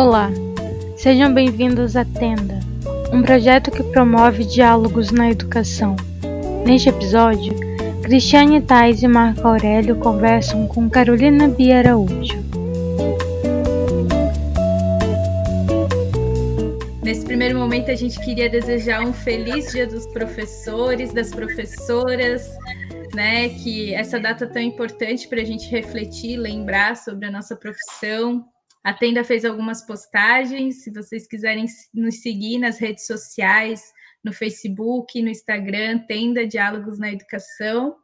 Olá, sejam bem-vindos à Tenda, um projeto que promove diálogos na educação. Neste episódio, Cristiane Tais e Marco Aurélio conversam com Carolina Bia Araújo. Nesse primeiro momento, a gente queria desejar um feliz Dia dos Professores, das professoras, né? Que essa data tão importante para a gente refletir, lembrar sobre a nossa profissão, a Tenda fez algumas postagens. Se vocês quiserem nos seguir nas redes sociais, no Facebook, no Instagram, Tenda Diálogos na Educação.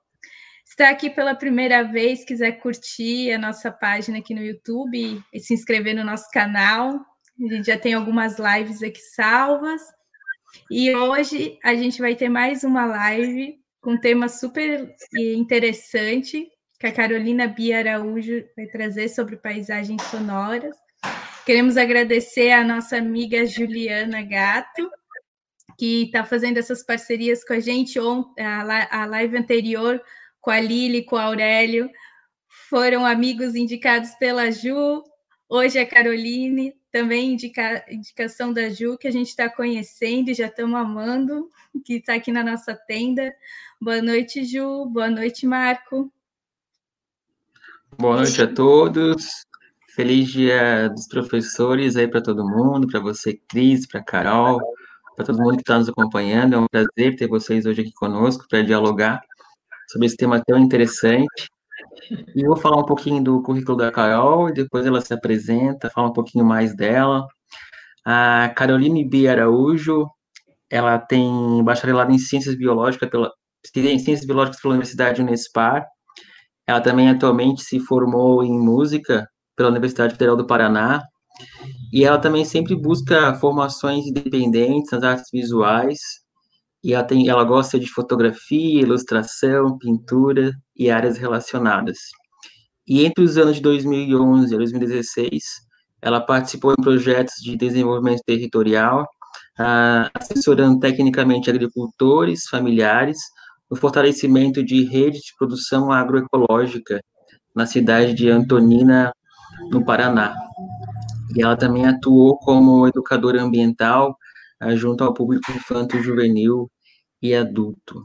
Está aqui pela primeira vez, quiser curtir a nossa página aqui no YouTube e se inscrever no nosso canal. A gente já tem algumas lives aqui salvas. E hoje a gente vai ter mais uma live com um tema super interessante, que a Carolina Bia Araújo vai trazer sobre paisagens sonoras. Queremos agradecer a nossa amiga Juliana Gato, que está fazendo essas parcerias com a gente. A live anterior com a Lili, com a Aurélio, foram amigos indicados pela Ju. Hoje a Caroline, também indica, indicação da Ju, que a gente está conhecendo e já estamos amando, que está aqui na nossa tenda. Boa noite, Ju. Boa noite, Marco. Boa noite a todos. Feliz dia dos professores aí para todo mundo, para você, Cris, para Carol, para todo mundo que está nos acompanhando. É um prazer ter vocês hoje aqui conosco para dialogar sobre esse tema tão interessante. E eu vou falar um pouquinho do currículo da Carol, e depois ela se apresenta, fala um pouquinho mais dela. A Caroline B. Araújo, ela tem bacharelado em Ciências Biológicas pela, em Ciências Biológicas pela Universidade Unespar, ela também atualmente se formou em música pela Universidade Federal do Paraná. E ela também sempre busca formações independentes nas artes visuais. E ela, tem, ela gosta de fotografia, ilustração, pintura e áreas relacionadas. E entre os anos de 2011 e 2016, ela participou em projetos de desenvolvimento territorial, assessorando tecnicamente agricultores, familiares, no fortalecimento de redes de produção agroecológica na cidade de Antonina, no Paraná. E ela também atuou como educadora ambiental uh, junto ao público infanto-juvenil e adulto.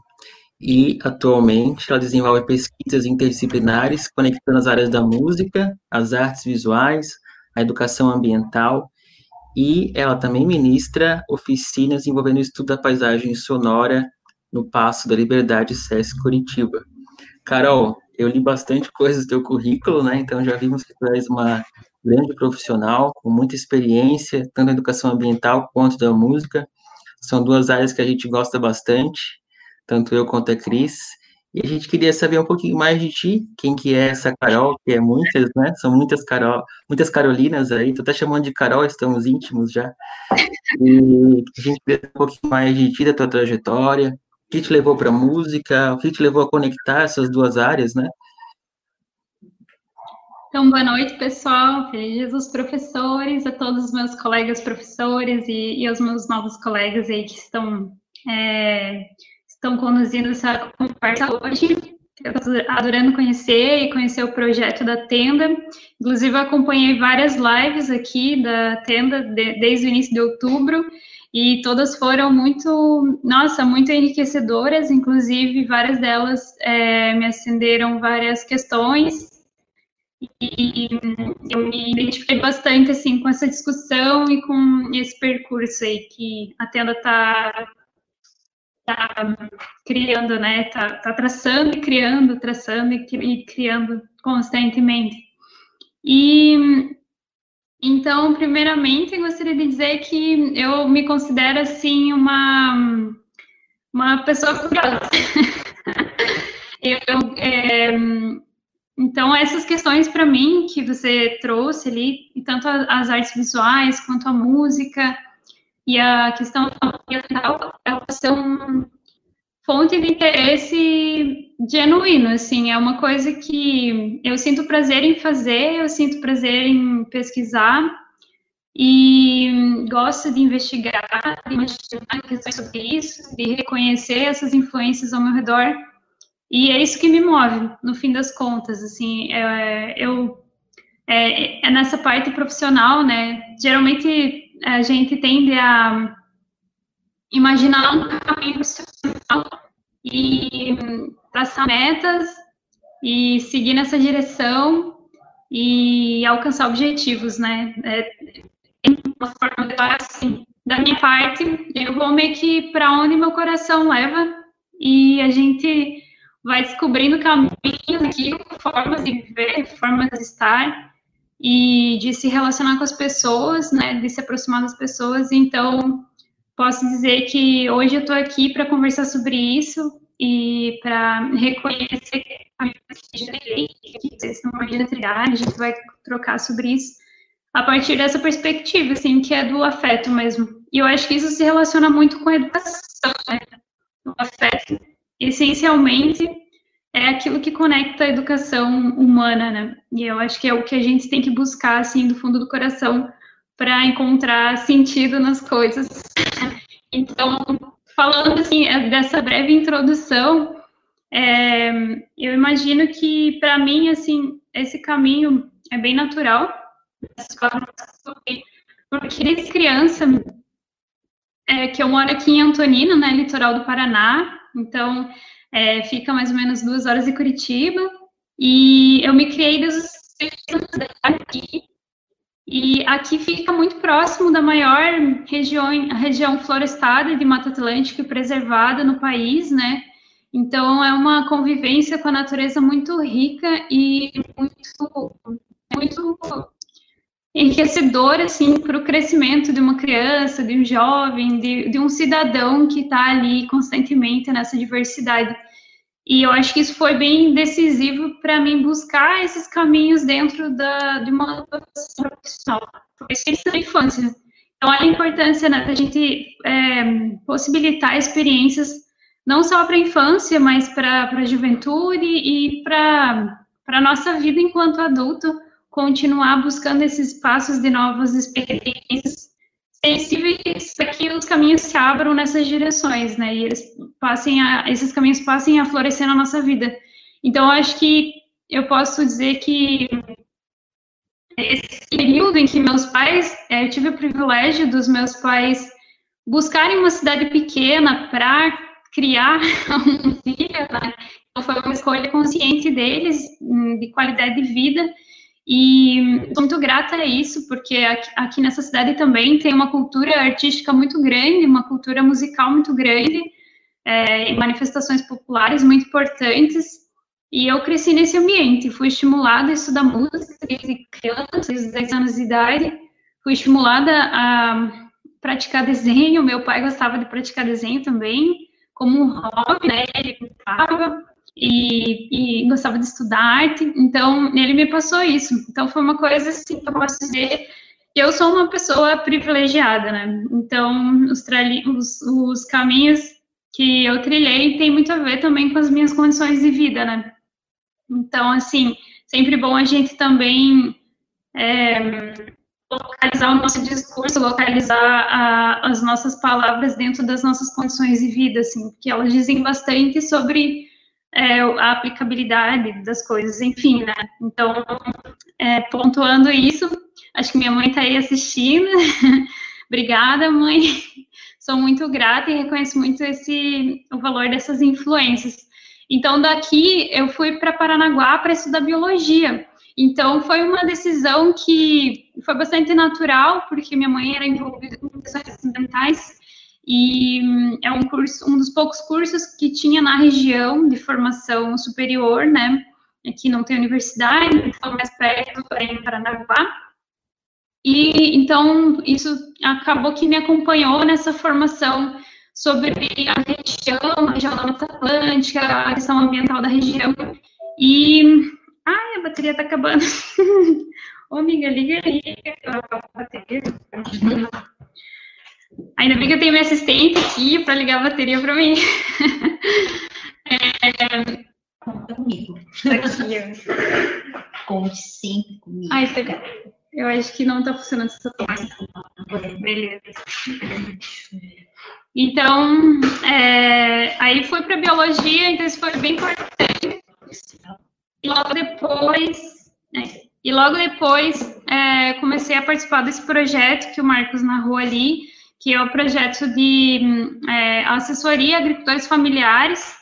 E, atualmente, ela desenvolve pesquisas interdisciplinares conectando as áreas da música, as artes visuais, a educação ambiental, e ela também ministra oficinas envolvendo o estudo da paisagem sonora no Passo da Liberdade SESC Curitiba. Carol, eu li bastante coisas do teu currículo, né? Então já vimos que tu és uma grande profissional, com muita experiência, tanto na educação ambiental quanto da música. São duas áreas que a gente gosta bastante, tanto eu quanto a Cris. E a gente queria saber um pouquinho mais de ti, quem que é essa Carol, que é muitas, né? São muitas Carol, muitas Carolinas aí. Tu tá chamando de Carol, estamos íntimos já. E a gente queria um pouquinho mais de ti, da tua trajetória, que te levou para a música, o que te levou a conectar essas duas áreas, né? Então, boa noite, pessoal. Feliz os professores, a todos os meus colegas professores e, e aos meus novos colegas aí que estão, é, estão conduzindo essa conversa hoje. Eu estou adorando conhecer e conhecer o projeto da Tenda. Inclusive, acompanhei várias lives aqui da Tenda de, desde o início de outubro e todas foram muito, nossa, muito enriquecedoras, inclusive várias delas é, me acenderam várias questões e eu me identifiquei bastante assim com essa discussão e com esse percurso aí que a tenda está tá criando, né? Tá, tá, traçando e criando, traçando e, criando constantemente. E então, primeiramente, gostaria de dizer que eu me considero, assim, uma, uma pessoa curiosa. eu, é, então, essas questões, para mim, que você trouxe ali, tanto as artes visuais, quanto a música, e a questão ambiental, elas são fonte de interesse genuíno, assim, é uma coisa que eu sinto prazer em fazer, eu sinto prazer em pesquisar e gosto de investigar, de imaginar questões sobre isso, de reconhecer essas influências ao meu redor e é isso que me move, no fim das contas, assim, é, eu é, é nessa parte profissional, né? Geralmente a gente tende a imaginar um caminho e traçar metas e seguir nessa direção e alcançar objetivos, né? É, uma forma de assim, da minha parte, eu vou meio que para onde meu coração leva e a gente vai descobrindo caminhos aqui, formas de viver, formas de estar e de se relacionar com as pessoas, né, de se aproximar das pessoas. Então, posso dizer que hoje eu estou aqui para conversar sobre isso e para reconhecer que já que vocês estão a trilhar, a gente vai trocar sobre isso a partir dessa perspectiva, assim, que é do afeto mesmo. E eu acho que isso se relaciona muito com a educação, né? O afeto, essencialmente, é aquilo que conecta a educação humana, né? E eu acho que é o que a gente tem que buscar, assim, do fundo do coração, para encontrar sentido nas coisas. Então, falando, assim, dessa breve introdução, é, eu imagino que, para mim, assim, esse caminho é bem natural, porque desde criança, é, que eu moro aqui em Antonina, né, litoral do Paraná, então é, fica mais ou menos duas horas de Curitiba, e eu me criei desde os seis anos aqui, e aqui fica muito próximo da maior região, região florestada de Mata Atlântica e preservada no país, né? Então é uma convivência com a natureza muito rica e muito, muito assim para o crescimento de uma criança, de um jovem, de, de um cidadão que está ali constantemente nessa diversidade. E eu acho que isso foi bem decisivo para mim buscar esses caminhos dentro da, de uma profissional, desde a infância. Então, olha a importância né, da gente é, possibilitar experiências não só para a infância, mas para a juventude e para a nossa vida enquanto adulto, continuar buscando esses passos de novas experiências sensíveis para que os caminhos se abram nessas direções, né? E eles passem a, esses caminhos passem a florescer na nossa vida. Então, acho que eu posso dizer que esse período em que meus pais, é, eu tive o privilégio dos meus pais buscarem uma cidade pequena para criar um filho, né? Então, foi uma escolha consciente deles, hum, de qualidade de vida, e sou muito grata a isso, porque aqui, nessa cidade também tem uma cultura artística muito grande, uma cultura musical muito grande, é, manifestações populares muito importantes. E eu cresci nesse ambiente, fui estimulada a estudar música desde criança, desde 10 anos de idade, fui estimulada a praticar desenho, meu pai gostava de praticar desenho também, como um hobby, né, ele pintava, e, e, gostava de estudar arte, então ele me passou isso. Então foi uma coisa assim que eu posso dizer que eu sou uma pessoa privilegiada, né? Então os, os, os caminhos que eu trilhei tem muito a ver também com as minhas condições de vida, né? Então, assim, sempre bom a gente também é, localizar o nosso discurso, localizar a, as nossas palavras dentro das nossas condições de vida, assim, porque elas dizem bastante sobre é, a aplicabilidade das coisas, enfim, né? Então, é, pontuando isso, acho que minha mãe está aí assistindo. Obrigada, mãe. Sou muito grata e reconheço muito esse o valor dessas influências. Então, daqui eu fui para Paranaguá para estudar biologia. Então, foi uma decisão que foi bastante natural, porque minha mãe era envolvida com questões ambientais e hum, é um curso, um dos poucos cursos que tinha na região de formação superior, né? Aqui não tem universidade, então mais perto é em Paranaguá. E então isso acabou que me acompanhou nessa formação sobre a região, a região da Mata Atlântica, a questão ambiental da região. E ai, a bateria tá acabando. Ô, amiga, liga aí bateria. Ainda bem que eu tenho minha assistente aqui para ligar a bateria para mim. é... Conta comigo. Conte sempre comigo. Ai, tá... Eu acho que não está funcionando essa parte. Beleza. Então, é... aí fui para biologia, então isso foi bem importante. E logo depois, é, E logo depois é, comecei a participar desse projeto que o Marcos narrou ali, que é o projeto de é, assessoria a agricultores familiares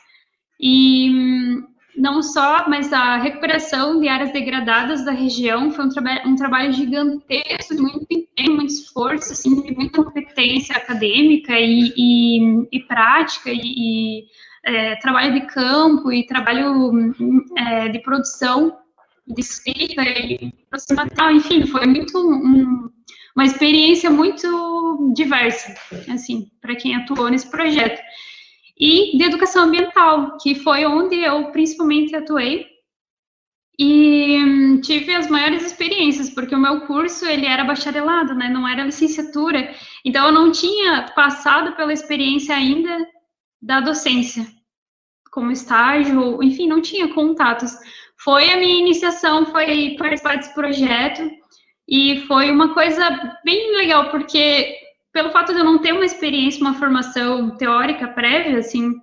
e não só, mas a recuperação de áreas degradadas da região. Foi um, traba um trabalho gigantesco, de muito empenho, muito esforço, assim, de muita competência acadêmica e, e, e prática, e, e é, trabalho de campo e trabalho é, de produção, de escrita e aproximação, enfim, foi muito um, uma experiência muito diversa, assim, para quem atuou nesse projeto. E de educação ambiental, que foi onde eu principalmente atuei. E hum, tive as maiores experiências, porque o meu curso ele era bacharelado, né, não era licenciatura, então eu não tinha passado pela experiência ainda da docência, como estágio, enfim, não tinha contatos. Foi a minha iniciação, foi participar desse projeto, e foi uma coisa bem legal, porque pelo fato de eu não ter uma experiência, uma formação teórica prévia, assim,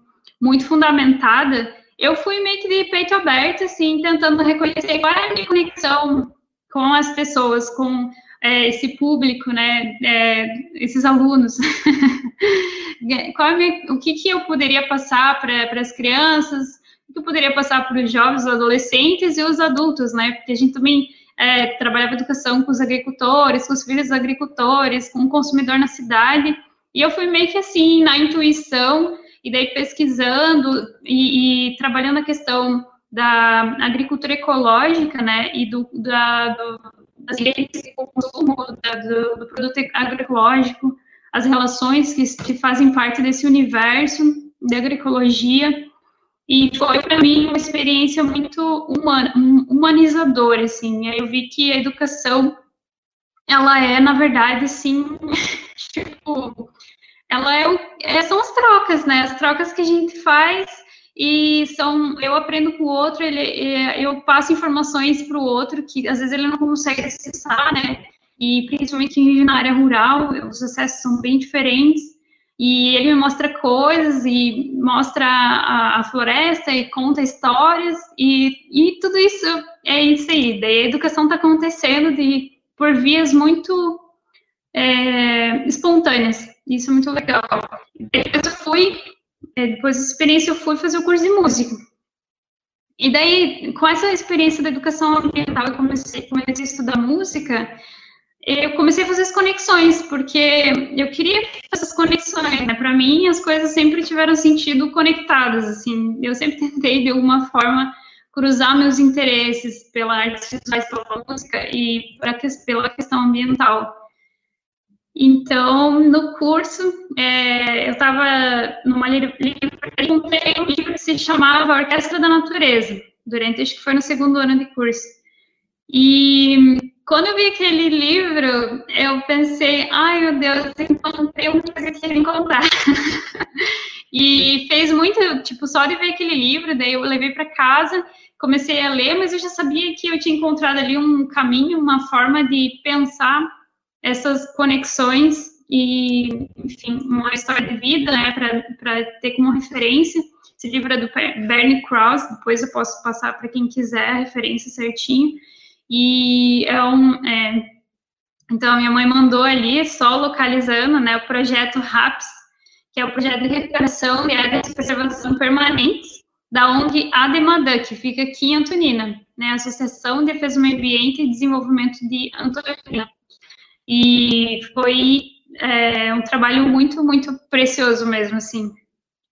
muito fundamentada, eu fui meio que de peito aberto, assim, tentando reconhecer qual é a minha conexão com as pessoas, com é, esse público, né, é, esses alunos. qual é minha, o que, que eu poderia passar para as crianças, o que eu poderia passar para os jovens, os adolescentes e os adultos, né, porque a gente também é, trabalhava educação com os agricultores, com os filhos dos agricultores, com o consumidor na cidade, e eu fui meio que assim, na intuição, e daí pesquisando e, e trabalhando a questão da agricultura ecológica, né, e do, da, do, das de consumo da, do, do, produto agroecológico, as relações que, que fazem parte desse universo da agroecologia, e foi para mim uma experiência muito humana, humanizadora, assim. Eu vi que a educação, ela é, na verdade, assim, tipo, ela é, é, são as trocas, né? As trocas que a gente faz e são, eu aprendo com o outro, ele, eu passo informações para o outro que às vezes ele não consegue acessar, né? E principalmente quem vive na área rural, os acessos são bem diferentes e ele me mostra coisas e mostra a, a floresta e conta histórias e, e tudo isso é isso aí. Daí a educação está acontecendo de, por vias muito é, espontâneas. Isso é muito legal. Depois eu fui, é, depois da experiência eu fui fazer o curso de música. E daí, com essa experiência da educação ambiental, eu comecei, comecei a estudar música eu comecei a fazer as conexões, porque eu queria essas conexões, né? Para mim, as coisas sempre tiveram sentido conectadas, assim. Eu sempre tentei, de alguma forma, cruzar meus interesses pela arte visuais, pela música e pra, pela questão ambiental. Então, no curso, é, eu estava numa livraria, comprei um livro que se chamava Orquestra da Natureza, durante, acho que foi no segundo ano de curso. E quando eu vi aquele livro, eu pensei, ai meu Deus, encontrei uma coisa que eu queria encontrar. e fez muito, tipo, só de ver aquele livro, daí eu levei para casa, comecei a ler, mas eu já sabia que eu tinha encontrado ali um caminho, uma forma de pensar essas conexões e, enfim, uma história de vida, né, para ter como referência. Esse livro é do Bernie Krause, depois eu posso passar para quem quiser a referência certinho. E é um. É, então, minha mãe mandou ali, só localizando, né, o projeto RAPS, que é o projeto de recuperação e áreas de preservação permanentes da ONG Ademadã, que fica aqui em Antonina, né, Associação de Defesa do Meio Ambiente e Desenvolvimento de Antonina. E foi é, um trabalho muito, muito precioso mesmo, assim.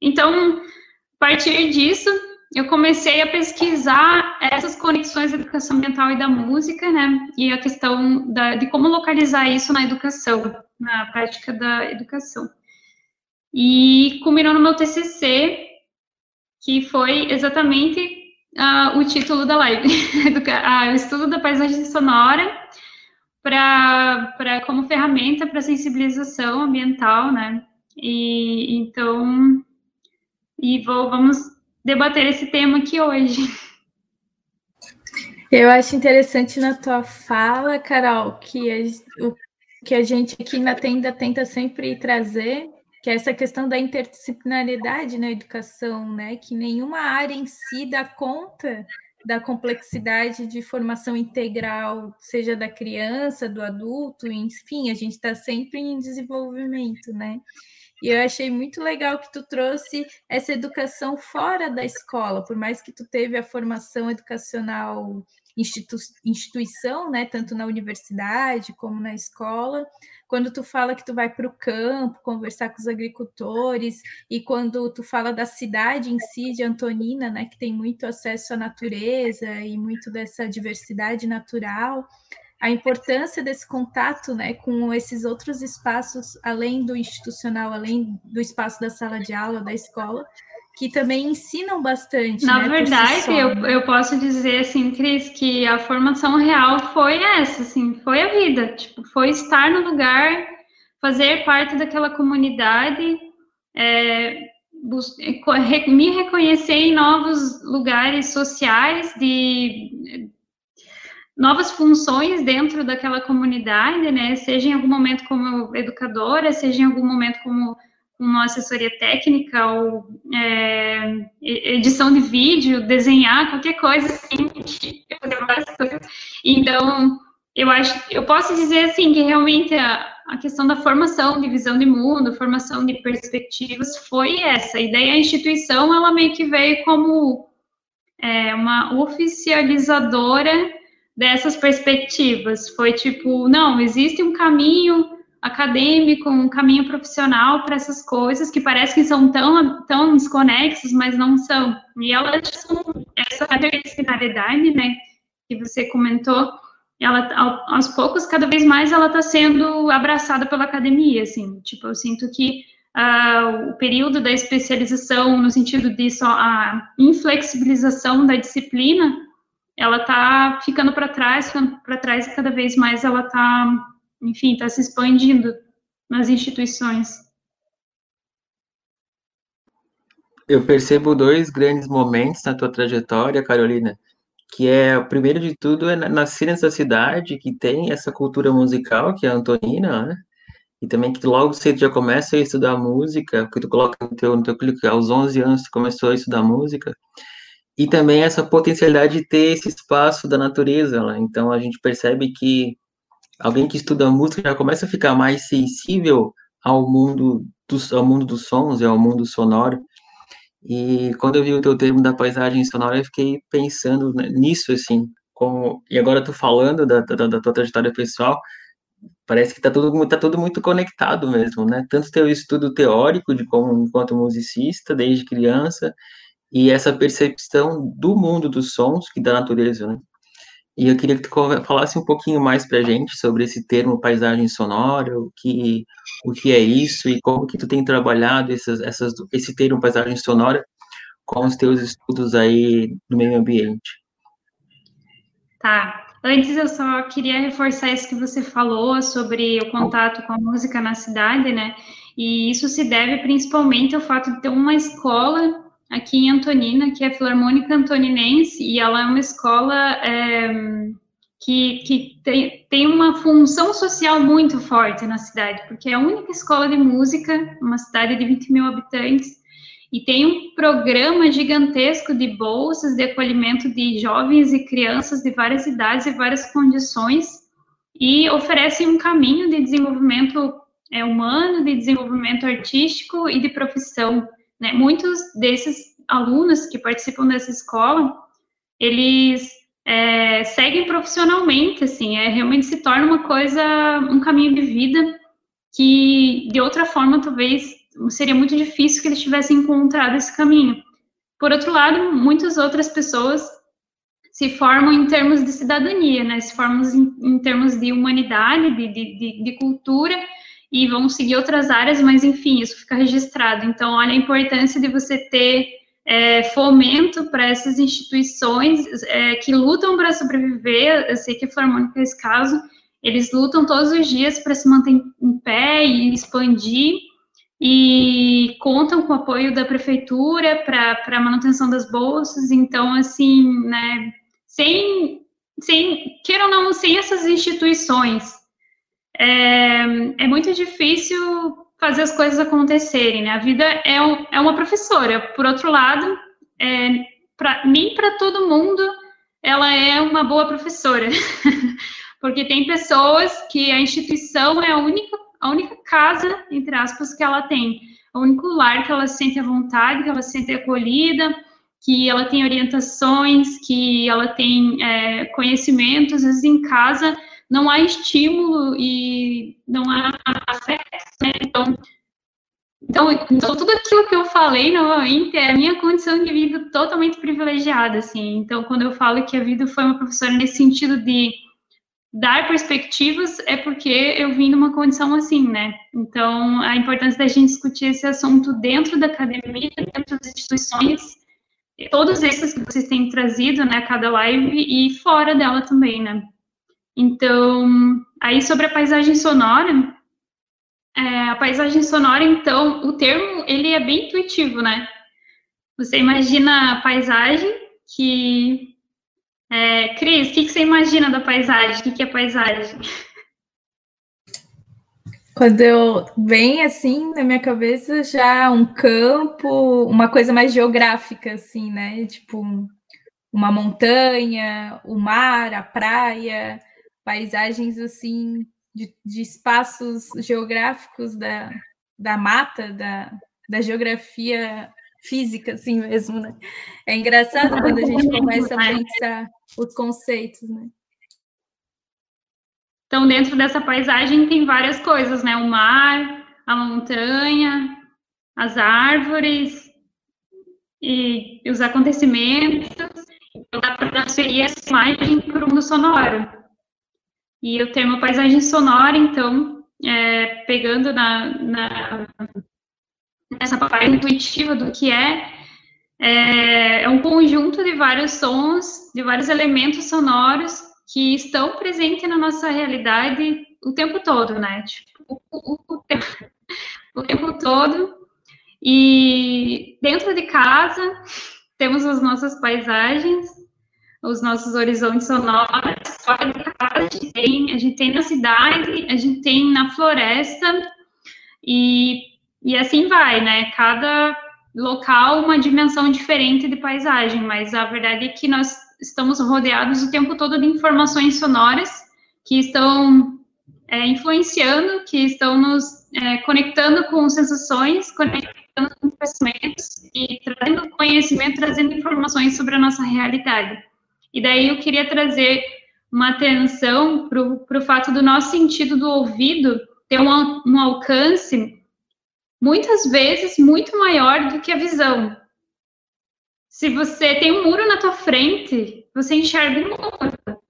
Então, a partir disso, eu comecei a pesquisar essas conexões da educação ambiental e da música, né? E a questão da, de como localizar isso na educação, na prática da educação. E culminou no meu TCC, que foi exatamente uh, o título da live, o estudo da paisagem sonora para como ferramenta para sensibilização ambiental, né? E então, e vou, vamos debater esse tema aqui hoje. Eu acho interessante na tua fala, Carol, que a, o que a gente aqui na tenda tenta sempre trazer, que é essa questão da interdisciplinaridade na educação, né? Que nenhuma área em si dá conta da complexidade de formação integral, seja da criança, do adulto, enfim, a gente está sempre em desenvolvimento, né? E eu achei muito legal que tu trouxe essa educação fora da escola, por mais que tu teve a formação educacional institu instituição, né, tanto na universidade como na escola, quando tu fala que tu vai para o campo conversar com os agricultores e quando tu fala da cidade em si de Antonina, né, que tem muito acesso à natureza e muito dessa diversidade natural, a importância desse contato, né, com esses outros espaços além do institucional, além do espaço da sala de aula, da escola, que também ensinam bastante. Na né, verdade, si eu, eu posso dizer assim, Cris, que a formação real foi essa, assim, foi a vida, tipo, foi estar no lugar, fazer parte daquela comunidade, é, me reconhecer em novos lugares sociais, de novas funções dentro daquela comunidade, né? Seja em algum momento como educadora, seja em algum momento como uma assessoria técnica ou é, edição de vídeo, desenhar, qualquer coisa assim, Então, eu acho, eu posso dizer assim que realmente a, a questão da formação de visão de mundo, formação de perspectivas foi essa. A ideia a instituição, ela meio que veio como é, uma oficializadora dessas perspectivas. Foi tipo, não, existe um caminho acadêmico, um caminho profissional para essas coisas que parece que são tão, tão desconexos, mas não são. E elas são essa interdisciplinaridade, né, que você comentou, ela aos poucos, cada vez mais ela está sendo abraçada pela academia, assim, tipo, eu sinto que uh, o período da especialização, no sentido só a inflexibilização da disciplina, ela está ficando para trás, ficando para trás e cada vez mais ela está enfim, está se expandindo nas instituições. Eu percebo dois grandes momentos na tua trajetória, Carolina, que é, primeiro de tudo, é nascer nessa cidade que tem essa cultura musical, que é a Antonina, né? E também que logo cedo já começa a estudar música, porque tu coloca no teu, no teu clique, aos 11 anos tu começou a estudar música, e também essa potencialidade de ter esse espaço da natureza, né? Então a gente percebe que alguém que estuda música já começa a ficar mais sensível ao mundo dos, ao mundo dos sons e ao mundo sonoro. E quando eu vi o teu termo da paisagem sonora, eu fiquei pensando nisso, assim, como, e agora tu falando da, da, da tua trajetória pessoal, parece que tá tudo, tá tudo muito conectado mesmo, né? Tanto teu estudo teórico de como enquanto musicista, desde criança, e essa percepção do mundo dos sons e da natureza, né? E eu queria que tu falasse um pouquinho mais para a gente sobre esse termo paisagem sonora, o que, o que é isso e como que tu tem trabalhado essas, essas, esse termo paisagem sonora com os teus estudos aí do meio ambiente. Tá. Antes eu só queria reforçar isso que você falou sobre o contato com a música na cidade, né? E isso se deve principalmente ao fato de ter uma escola aqui em Antonina, que é a Filarmônica Antoninense, e ela é uma escola é, que, que tem, tem uma função social muito forte na cidade, porque é a única escola de música, uma cidade de 20 mil habitantes, e tem um programa gigantesco de bolsas de acolhimento de jovens e crianças de várias idades e várias condições, e oferece um caminho de desenvolvimento é, humano, de desenvolvimento artístico e de profissão né? Muitos desses alunos que participam dessa escola, eles é, seguem profissionalmente, assim, é, realmente se torna uma coisa, um caminho de vida que, de outra forma, talvez seria muito difícil que eles tivessem encontrado esse caminho. Por outro lado, muitas outras pessoas se formam em termos de cidadania, né? Se formam em, em termos de humanidade, de, de, de cultura, e vão seguir outras áreas, mas enfim, isso fica registrado. Então, olha a importância de você ter é, fomento para essas instituições é, que lutam para sobreviver. Eu sei que a Filarmônica é esse caso, eles lutam todos os dias para se manter em pé e expandir, e contam com o apoio da prefeitura para a manutenção das bolsas. Então, assim, né, sem, sem, queira ou não, sem essas instituições é, é muito difícil fazer as coisas acontecerem, né? A vida é, um, é uma professora. Por outro lado, é, para mim, para todo mundo, ela é uma boa professora. Porque tem pessoas que a instituição é a única, a única casa, entre aspas, que ela tem. O único lar que ela se sente à vontade, que ela se sente acolhida, que ela tem orientações, que ela tem é, conhecimentos, às vezes em casa não há estímulo e não há afeto, né? Então, então, então, tudo aquilo que eu falei novamente é a minha condição de vida totalmente privilegiada, assim. Então, quando eu falo que a vida foi uma professora nesse sentido de dar perspectivas, é porque eu vim numa condição assim, né? Então, a importância da gente discutir esse assunto dentro da academia, dentro das instituições, todos esses que vocês têm trazido, né, a cada live e fora dela também, né? Então, aí sobre a paisagem sonora, é, a paisagem sonora, então, o termo, ele é bem intuitivo, né? Você imagina a paisagem que... É, Cris, o que, que você imagina da paisagem? O que, que é paisagem? Quando eu vem assim na minha cabeça já um campo, uma coisa mais geográfica, assim, né? Tipo uma montanha, o mar, a praia, paisagens assim de, de espaços geográficos da, da mata, da, da geografia física, assim mesmo, né? É engraçado quando a gente começa a pensar os conceitos, né? Então, dentro dessa paisagem tem várias coisas, né? O mar, a montanha, as árvores e, os acontecimentos. Então, dá para transferir essa imagem para o mundo sonoro. E o termo paisagem sonora, então, é, pegando na, na, nessa parte intuitiva do que é, é, é um conjunto de vários sons, de vários elementos sonoros que estão presentes na nossa realidade o tempo todo, né? Tipo, o, o, o, tempo todo. E dentro de casa temos as nossas paisagens, os nossos horizontes sonoros, fora de casa a gente tem, a gente tem na cidade, a gente tem na floresta, e, e assim vai, né? Cada local uma dimensão diferente de paisagem, mas a verdade é que nós estamos rodeados o tempo todo de informações sonoras que estão é, influenciando, que estão nos é, conectando com sensações, conectando com pensamentos e trazendo conhecimento, trazendo informações sobre a nossa realidade. E daí eu queria trazer uma atenção para o fato do nosso sentido do ouvido ter um, um alcance muitas vezes muito maior do que a visão. Se você tem um muro na tua frente, você enxerga um muro.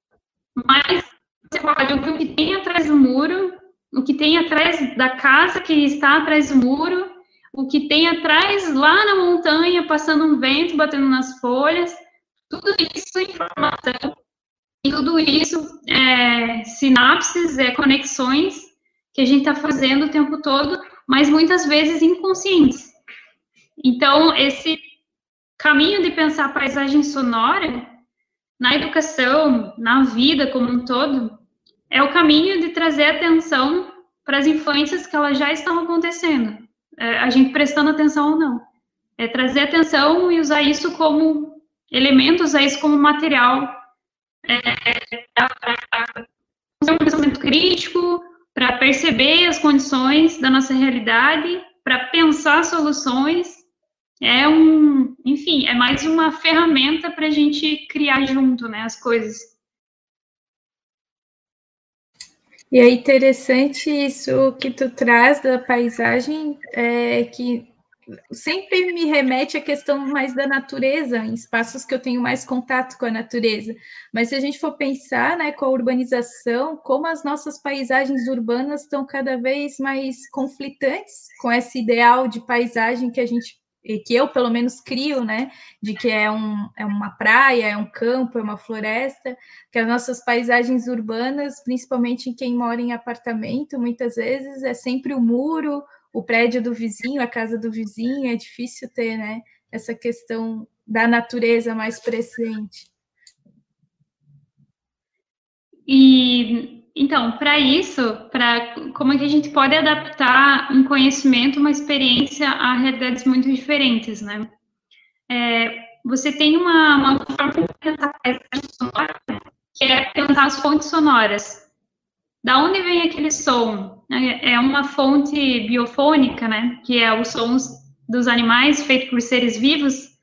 Mas você pode ouvir o que tem atrás do muro, o que tem atrás da casa que está atrás do muro, o que tem atrás lá na montanha, passando um vento, batendo nas folhas. Tudo isso é informação, e tudo isso é sinapses, é conexões que a gente está fazendo o tempo todo, mas muitas vezes inconscientes. Então, esse caminho de pensar a paisagem sonora na educação, na vida como um todo, é o caminho de trazer atenção para as influências que elas já estão acontecendo, é, a gente prestando atenção ou não. É trazer atenção e usar isso como elementos, usar isso como material é, para fazer um pensamento crítico, para perceber as condições da nossa realidade, para pensar soluções. É um, enfim, é mais uma ferramenta para a gente criar junto, né, as coisas. E é interessante isso que tu traz da paisagem, é, que sempre me remete à questão mais da natureza, em espaços que eu tenho mais contato com a natureza. Mas se a gente for pensar, né, com a urbanização, como as nossas paisagens urbanas estão cada vez mais conflitantes com esse ideal de paisagem que a gente que eu pelo menos crio, né, de que é, um, é uma praia, é um campo, é uma floresta, que as nossas paisagens urbanas, principalmente em quem mora em apartamento, muitas vezes é sempre o muro, o prédio do vizinho, a casa do vizinho, é difícil ter, né, essa questão da natureza mais presente. E então, para isso, para como é que a gente pode adaptar um conhecimento, uma experiência a realidades muito diferentes, né? É, você tem uma, uma forma de pensar apresentar as fontes sonoras. Da onde vem aquele som? É, é uma fonte biofônica, né? Que é os sons dos animais feito por seres vivos,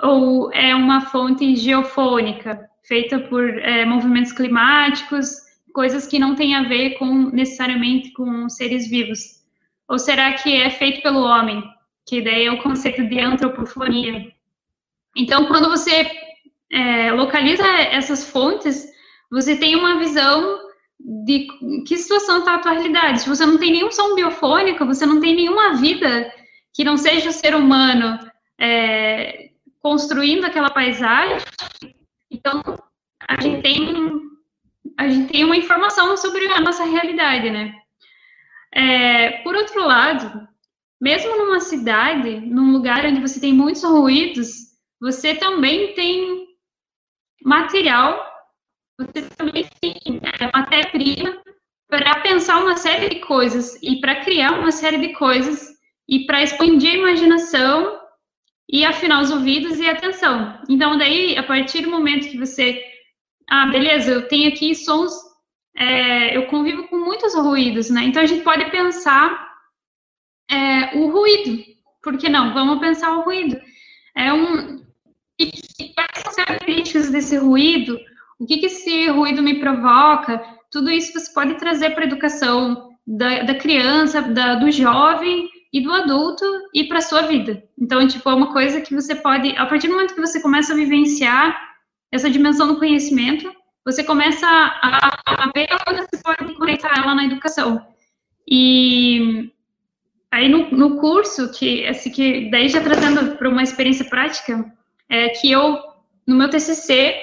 ou é uma fonte geofônica, feita por é, movimentos climáticos, coisas que não têm a ver com necessariamente com seres vivos? Ou será que é feito pelo homem? Que daí é o conceito de antropofonia. Então, quando você é, localiza essas fontes, você tem uma visão de que situação está a tua realidade. Se você não tem nenhum som biofônico, você não tem nenhuma vida que não seja o ser humano é, construindo aquela paisagem, então a gente tem a gente tem uma informação sobre a nossa realidade, né? É, por outro lado, mesmo numa cidade, num lugar onde você tem muitos ruídos, você também tem material, você também tem é, matéria-prima para pensar uma série de coisas e para criar uma série de coisas e para expandir a imaginação e afinar os ouvidos e a atenção. Então, daí, a partir do momento que você, ah, beleza, eu tenho aqui sons, é, eu convivo com muitos ruídos, né? Então, a gente pode pensar é, o ruído. Por que não? Vamos pensar o ruído. É um, e, quais são as características desse ruído? O que, que esse ruído me provoca? Tudo isso você pode trazer para a educação da, da criança, da, do jovem e do adulto e para sua vida. Então, tipo, é uma coisa que você pode, a partir do momento que você começa a vivenciar essa dimensão do conhecimento, você começa a, a ver onde você pode conectar ela na educação. E aí no, no curso, que, esse, que daí já trazendo para uma experiência prática, é que eu, no meu TCC,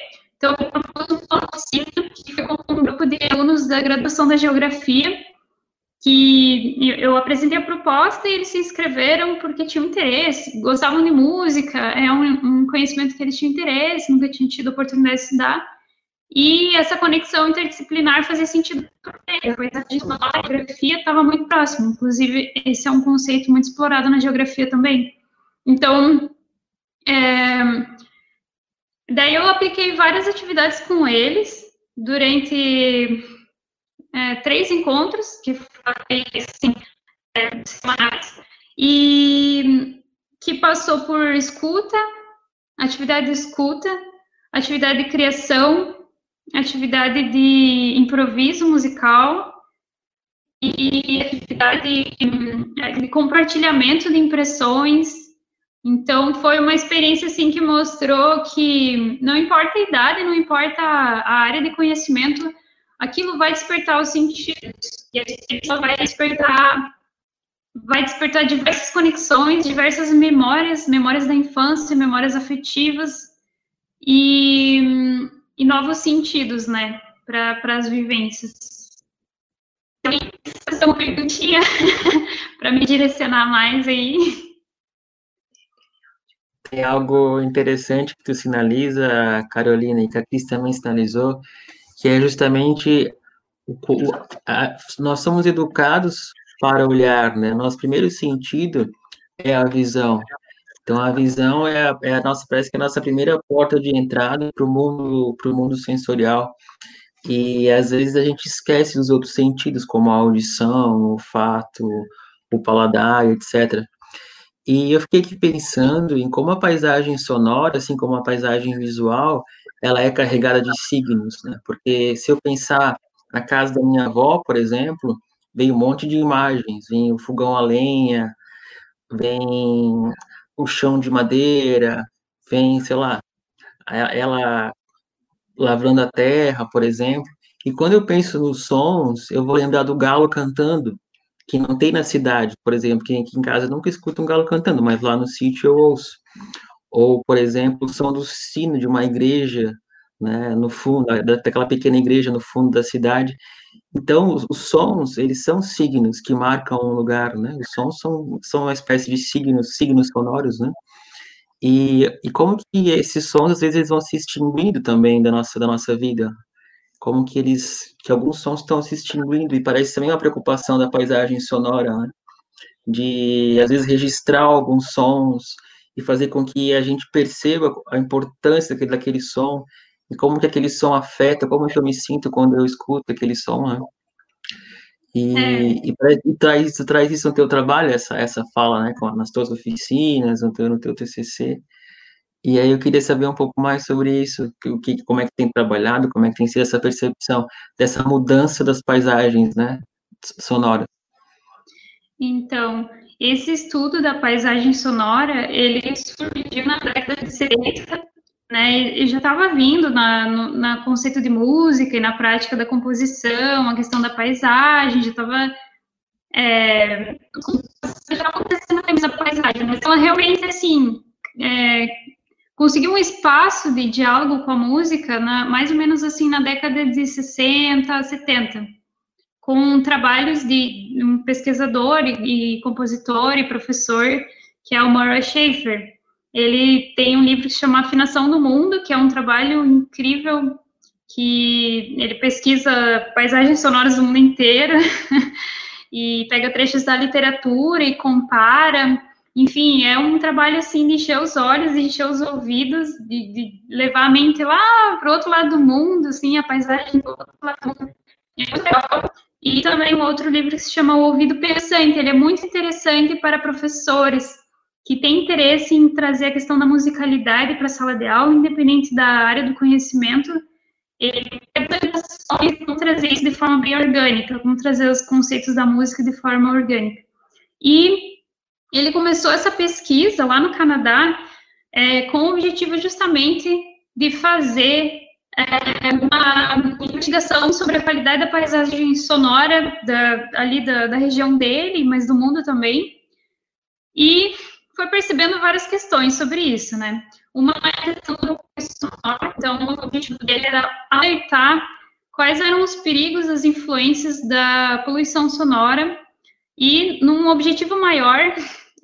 então, eu propus um que foi com um grupo de alunos da graduação da Geografia, que eu apresentei a proposta e eles se inscreveram porque tinham interesse, gostavam de música, é um, um conhecimento que eles tinham interesse, nunca tinham tido oportunidade de estudar, e essa conexão interdisciplinar fazia sentido para eles, a geografia estava muito próximo, inclusive esse é um conceito muito explorado na geografia também. Então, é, daí eu apliquei várias atividades com eles durante é, três encontros, que foi assim, é, semanais, e que passou por escuta, atividade de escuta, atividade de criação, atividade de improviso musical e atividade de, de compartilhamento de impressões. Então, foi uma experiência, assim, que mostrou que não importa a idade, não importa a área de conhecimento, aquilo vai despertar os sentidos. E a gente vai despertar vai despertar diversas conexões, diversas memórias, memórias da infância, memórias afetivas e, e novos sentidos, né, para as vivências. Então, fazer uma perguntinha para me direcionar mais aí. Tem algo interessante que tu sinaliza, Carolina, e que a Cris também sinalizou, que é justamente o, a, nós somos educados para olhar, né? Nosso primeiro sentido é a visão. Então a visão é é a nossa parece que é a nossa primeira porta de entrada para o mundo para o mundo sensorial. E às vezes a gente esquece os outros sentidos, como a audição, o olfato, o paladar, etc. E eu fiquei aqui pensando em como a paisagem sonora, assim como a paisagem visual, ela é carregada de signos, né? Porque se eu pensar na casa da minha avó, por exemplo, vem um monte de imagens, vem o fogão a lenha, vem o chão de madeira, vem, sei lá, ela lavrando a terra, por exemplo. E quando eu penso nos sons, eu vou lembrar do galo cantando, que não tem na cidade, por exemplo, que aqui em casa nunca escuto um galo cantando, mas lá no sítio eu ouço ou, por exemplo, o som do sino de uma igreja, né, no fundo, daquela pequena igreja no fundo da cidade. Então, os, os, sons, eles são signos que marcam um lugar, né? Os sons são, são uma espécie de signos, signos sonoros, né? E, e como que esses sons, às vezes, eles vão se extinguindo também da nossa, da nossa vida? Como que eles, que alguns sons estão se extinguindo, e parece também uma preocupação da paisagem sonora, né? De, às vezes, registrar alguns sons, e fazer com que a gente perceba a importância daquele, daquele som e como que aquele som afeta, como que eu me sinto quando eu escuto aquele som, né? E, é. e, e traz, traz isso no teu trabalho, essa, essa fala, né, nas tuas oficinas, no teu, no teu TCC. E aí eu queria saber um pouco mais sobre isso, o que, como é que tem trabalhado, como é que tem sido essa percepção dessa mudança das paisagens, né, sonoras. Então, esse estudo da paisagem sonora, ele surgiu na década de 70, né, e já estava vindo na, no na conceito de música e na prática da composição, a questão da paisagem, já estava é, já acontecendo a paisagem, mas ela realmente, assim, é, conseguiu um espaço de diálogo com a música, na, mais ou menos assim, na década de 60, 70 com trabalhos de um pesquisador e, e compositor e professor, que é o Murray Schaefer. Ele tem um livro que se chama Afinação do Mundo, que é um trabalho incrível, que ele pesquisa paisagens sonoras do mundo inteiro, e pega trechos da literatura e compara. Enfim, é um trabalho assim de encher os olhos, de encher os ouvidos, de, de levar a mente lá para o outro lado do mundo, assim, a paisagem do outro lado do mundo. E também um outro livro que se chama O Ouvido Pensante. Ele é muito interessante para professores que têm interesse em trazer a questão da musicalidade para a sala de aula, independente da área do conhecimento. Ele como trazer isso de forma bem orgânica, como trazer os conceitos da música de forma orgânica. E ele começou essa pesquisa lá no Canadá é, com o objetivo justamente de fazer é, uma investigação sobre a qualidade da paisagem sonora da, ali da, da região dele, mas do mundo também, e foi percebendo várias questões sobre isso, né? Uma é a questão do sonoro, então o objetivo dele era alertar quais eram os perigos, as influências da poluição sonora, e num objetivo maior,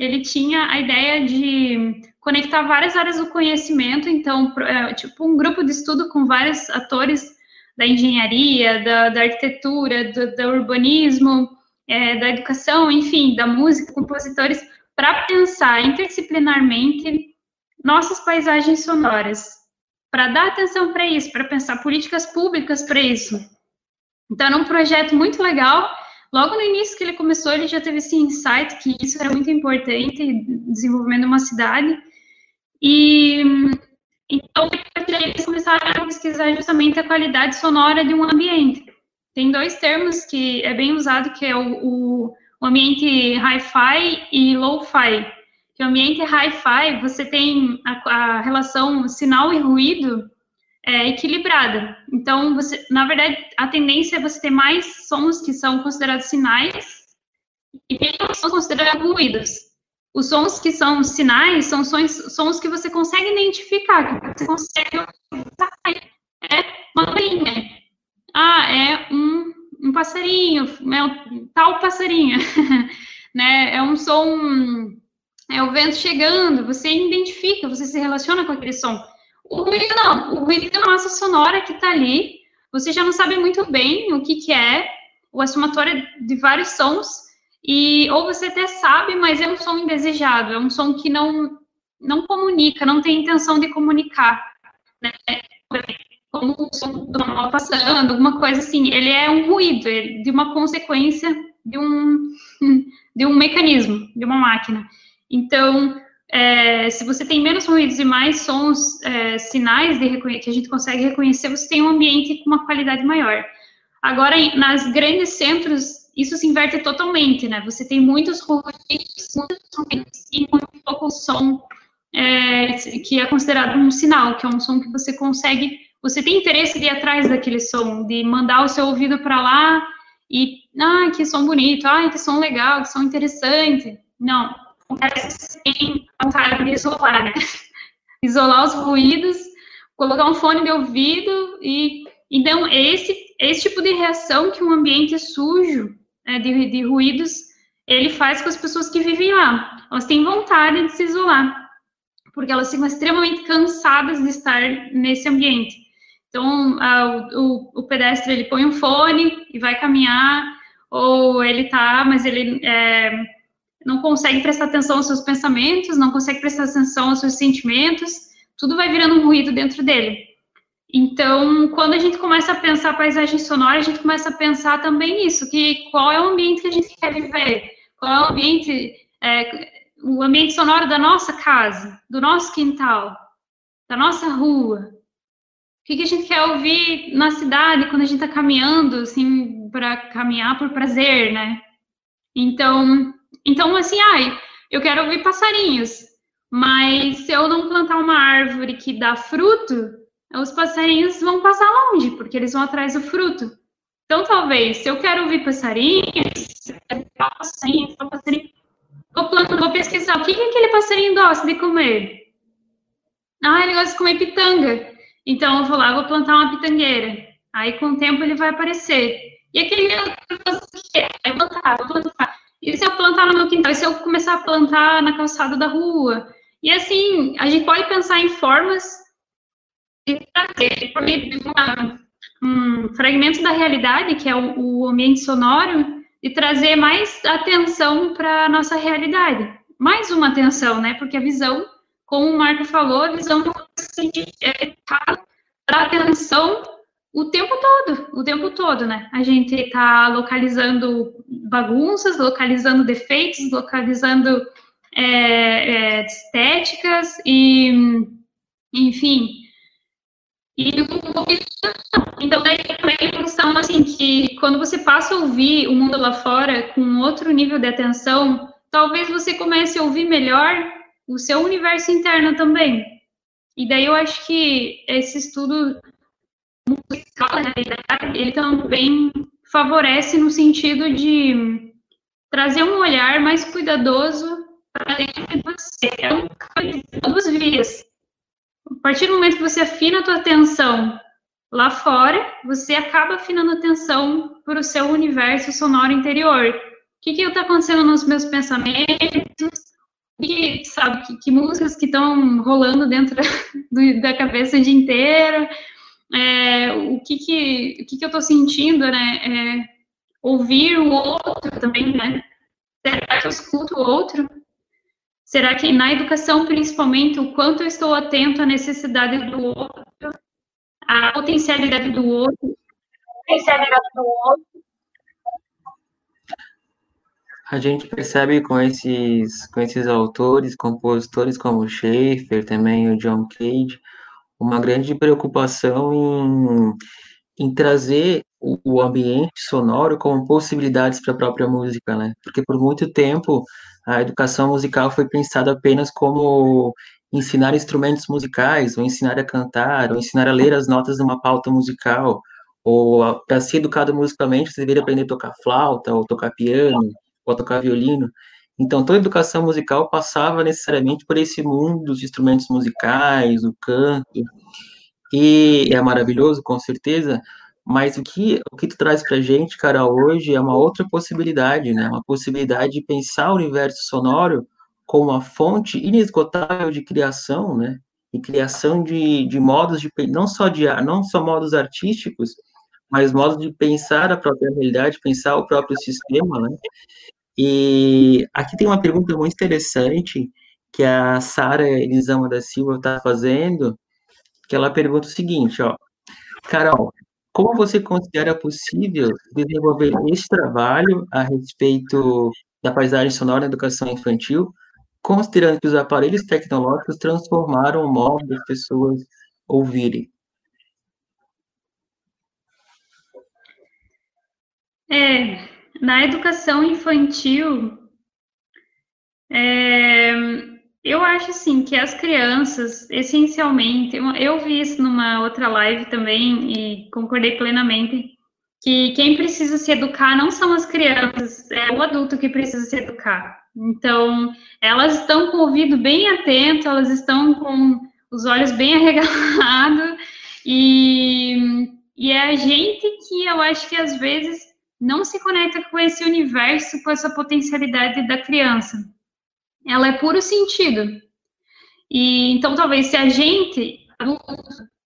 ele tinha a ideia de conectar várias áreas do conhecimento, então, é, tipo, um grupo de estudo com vários atores da engenharia, da, da arquitetura, do, do urbanismo, é, da educação, enfim, da música, compositores, para pensar interdisciplinarmente nossas paisagens sonoras, para dar atenção para isso, para pensar políticas públicas para isso. Então, era um projeto muito legal. Logo no início que ele começou, ele já teve esse insight que isso era muito importante, desenvolvimento de uma cidade. E então eles começaram a pesquisar justamente a qualidade sonora de um ambiente. Tem dois termos que é bem usado, que é o, o, ambiente hi-fi e low-fi. O ambiente hi-fi, você tem a, a, relação sinal e ruído é, equilibrada. Então, você, na verdade, a tendência é você ter mais sons que são considerados sinais e menos sons considerados ruídos. Os sons que são sinais são sons, sons que você consegue identificar, que você consegue. É uma linha. Ah, é um, um passarinho, é um, tal passarinho. né? É um som. É o vento chegando, você identifica, você se relaciona com aquele som. O ruído não, o ruído é uma massa sonora que está ali, você já não sabe muito bem o que, que é, o somatório de vários sons, e ou você até sabe, mas é um som indesejado, é um som que não não comunica, não tem intenção de comunicar, né? Como o som do mal passando, alguma coisa assim. Ele é um ruído, é de uma consequência de um de um mecanismo, de uma máquina. Então, é, se você tem menos ruídos e mais sons, é, sinais que a gente consegue reconhecer, você tem um ambiente com uma qualidade maior. Agora, nas grandes centros isso se inverte totalmente, né? Você tem muitos ruídos, muitos e muito pouco som é, que é considerado um sinal, que é um som que você consegue, você tem interesse de ir atrás daquele som, de mandar o seu ouvido para lá e, ah, que som bonito, ah, que som legal, que som interessante. Não, parece tem vontade de isolar, né? Isolar os ruídos, colocar um fone de ouvido e então esse esse tipo de reação que um ambiente sujo é, de, de ruídos, ele faz com as pessoas que vivem lá. Elas têm vontade de se isolar, porque elas ficam extremamente cansadas de estar nesse ambiente. Então, a, o, o, pedestre, ele põe um fone e vai caminhar, ou ele tá, mas ele é, não consegue prestar atenção aos seus pensamentos, não consegue prestar atenção aos seus sentimentos, tudo vai virando um ruído dentro dele. Então, quando a gente começa a pensar paisagem sonora, a gente começa a pensar também nisso, que qual é o ambiente que a gente quer viver, qual é o ambiente, é, o ambiente sonoro da nossa casa, do nosso quintal, da nossa rua. O que, que a gente quer ouvir na cidade quando a gente está caminhando, assim, para caminhar por prazer, né? Então, então assim, ai, eu quero ouvir passarinhos, mas se eu não plantar uma árvore que dá fruto, os passarinhos vão passar longe, porque eles vão atrás do fruto. Então, talvez, se eu quero ouvir passarinhos, passarinho, passarinho, vou, vou pesquisar o que, que aquele passarinho gosta de comer. Ah, ele gosta de comer pitanga. Então, eu vou lá, vou plantar uma pitangueira. Aí, com o tempo, ele vai aparecer. E aquele vai plantar, vou plantar. E se eu plantar no meu quintal? E se eu começar a plantar na calçada da rua? E assim, a gente pode pensar em formas de trazer um fragmento da realidade, que é o, o ambiente sonoro, e trazer mais atenção para a nossa realidade. Mais uma atenção, né? Porque a visão, como o Marco falou, a visão é para atenção o tempo todo, o tempo todo, né? A gente está localizando bagunças, localizando defeitos, localizando é, é, estéticas e, enfim. E então daí também questão assim que quando você passa a ouvir o mundo lá fora com outro nível de atenção, talvez você comece a ouvir melhor o seu universo interno também. E daí eu acho que esse estudo musical, né, ele também favorece no sentido de trazer um olhar mais cuidadoso para dentro de você. É um caminho de duas vias. A partir do momento que você afina a tua atenção lá fora, você acaba afinando a atenção para o seu universo sonoro interior. O que está acontecendo nos meus pensamentos? Que, sabe, que, que músicas que estão rolando dentro da, do, da cabeça o dia inteiro? É, o que que, o que que eu estou sentindo, né? É, ouvir o outro também, né? Será que eu escuto o outro? Será que na educação, principalmente, o quanto eu estou atento à necessidade do outro, à potencialidade do outro, potencialidade do outro? A gente percebe com esses, com esses autores, compositores como Schaeffer, também o John Cage, uma grande preocupação em, em trazer o, o ambiente sonoro como possibilidades para a própria música, né? Porque por muito tempo a educação musical foi pensada apenas como ensinar instrumentos musicais, ou ensinar a cantar, ou ensinar a ler as notas de uma pauta musical, ou para ser educado musicalmente, você deveria aprender a tocar flauta, ou tocar piano, ou tocar violino. Então, toda educação musical passava necessariamente por esse mundo dos instrumentos musicais, o canto, e é maravilhoso, com certeza, mas o que, o que tu traz pra gente, cara, hoje é uma outra possibilidade, né? Uma possibilidade de pensar o universo sonoro como uma fonte inesgotável de criação, né? E criação de, de modos de não só de não só modos artísticos, mas modos de pensar a própria realidade, pensar o próprio sistema, né? E aqui tem uma pergunta muito interessante que a Sara Elisama da Silva está fazendo, que ela pergunta o seguinte, ó, Carol, como você considera possível desenvolver esse trabalho a respeito da paisagem sonora na educação infantil, considerando que os aparelhos tecnológicos transformaram o modo das pessoas ouvirem? É, na educação infantil, é, eu acho assim que as crianças, essencialmente, eu vi isso numa outra live também e concordei plenamente que quem precisa se educar não são as crianças, é o adulto que precisa se educar. Então, elas estão com o ouvido bem atento, elas estão com os olhos bem arregalados e, e é a gente que eu acho que às vezes não se conecta com esse universo, com essa potencialidade da criança ela é puro sentido. E então talvez se a gente,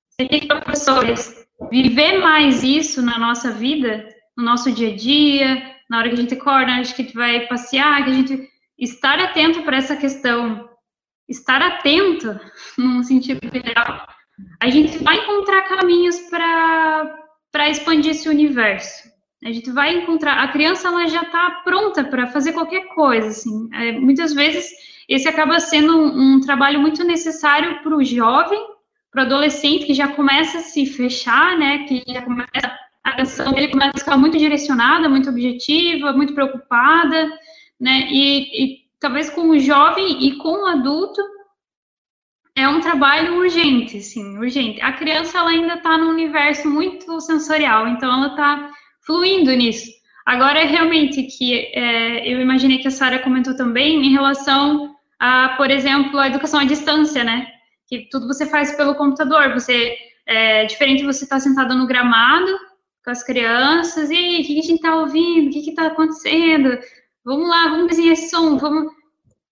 se a gente professores, viver mais isso na nossa vida, no nosso dia a dia, na hora que a gente acorda, na hora que a gente vai passear, que a gente estar atento para essa questão, estar atento, num sentido geral, a gente vai encontrar caminhos para expandir esse universo. A gente vai encontrar. A criança ela já está pronta para fazer qualquer coisa. Assim. É, muitas vezes esse acaba sendo um, um trabalho muito necessário para o jovem, para o adolescente que já começa a se fechar, né? Que já começa a atenção dele começa a ficar muito direcionada, muito objetiva, muito preocupada, né? E, e talvez com o jovem e com o adulto é um trabalho urgente, sim, urgente. A criança ela ainda está no universo muito sensorial, então ela está fluindo nisso. Agora, realmente, que é, eu imaginei que a Sara comentou também em relação a, por exemplo, a educação à distância, né? Que tudo você faz pelo computador. Você é diferente você estar tá sentado no gramado com as crianças e o que a gente está ouvindo? O que está acontecendo? Vamos lá, vamos desenhar esse som, vamos.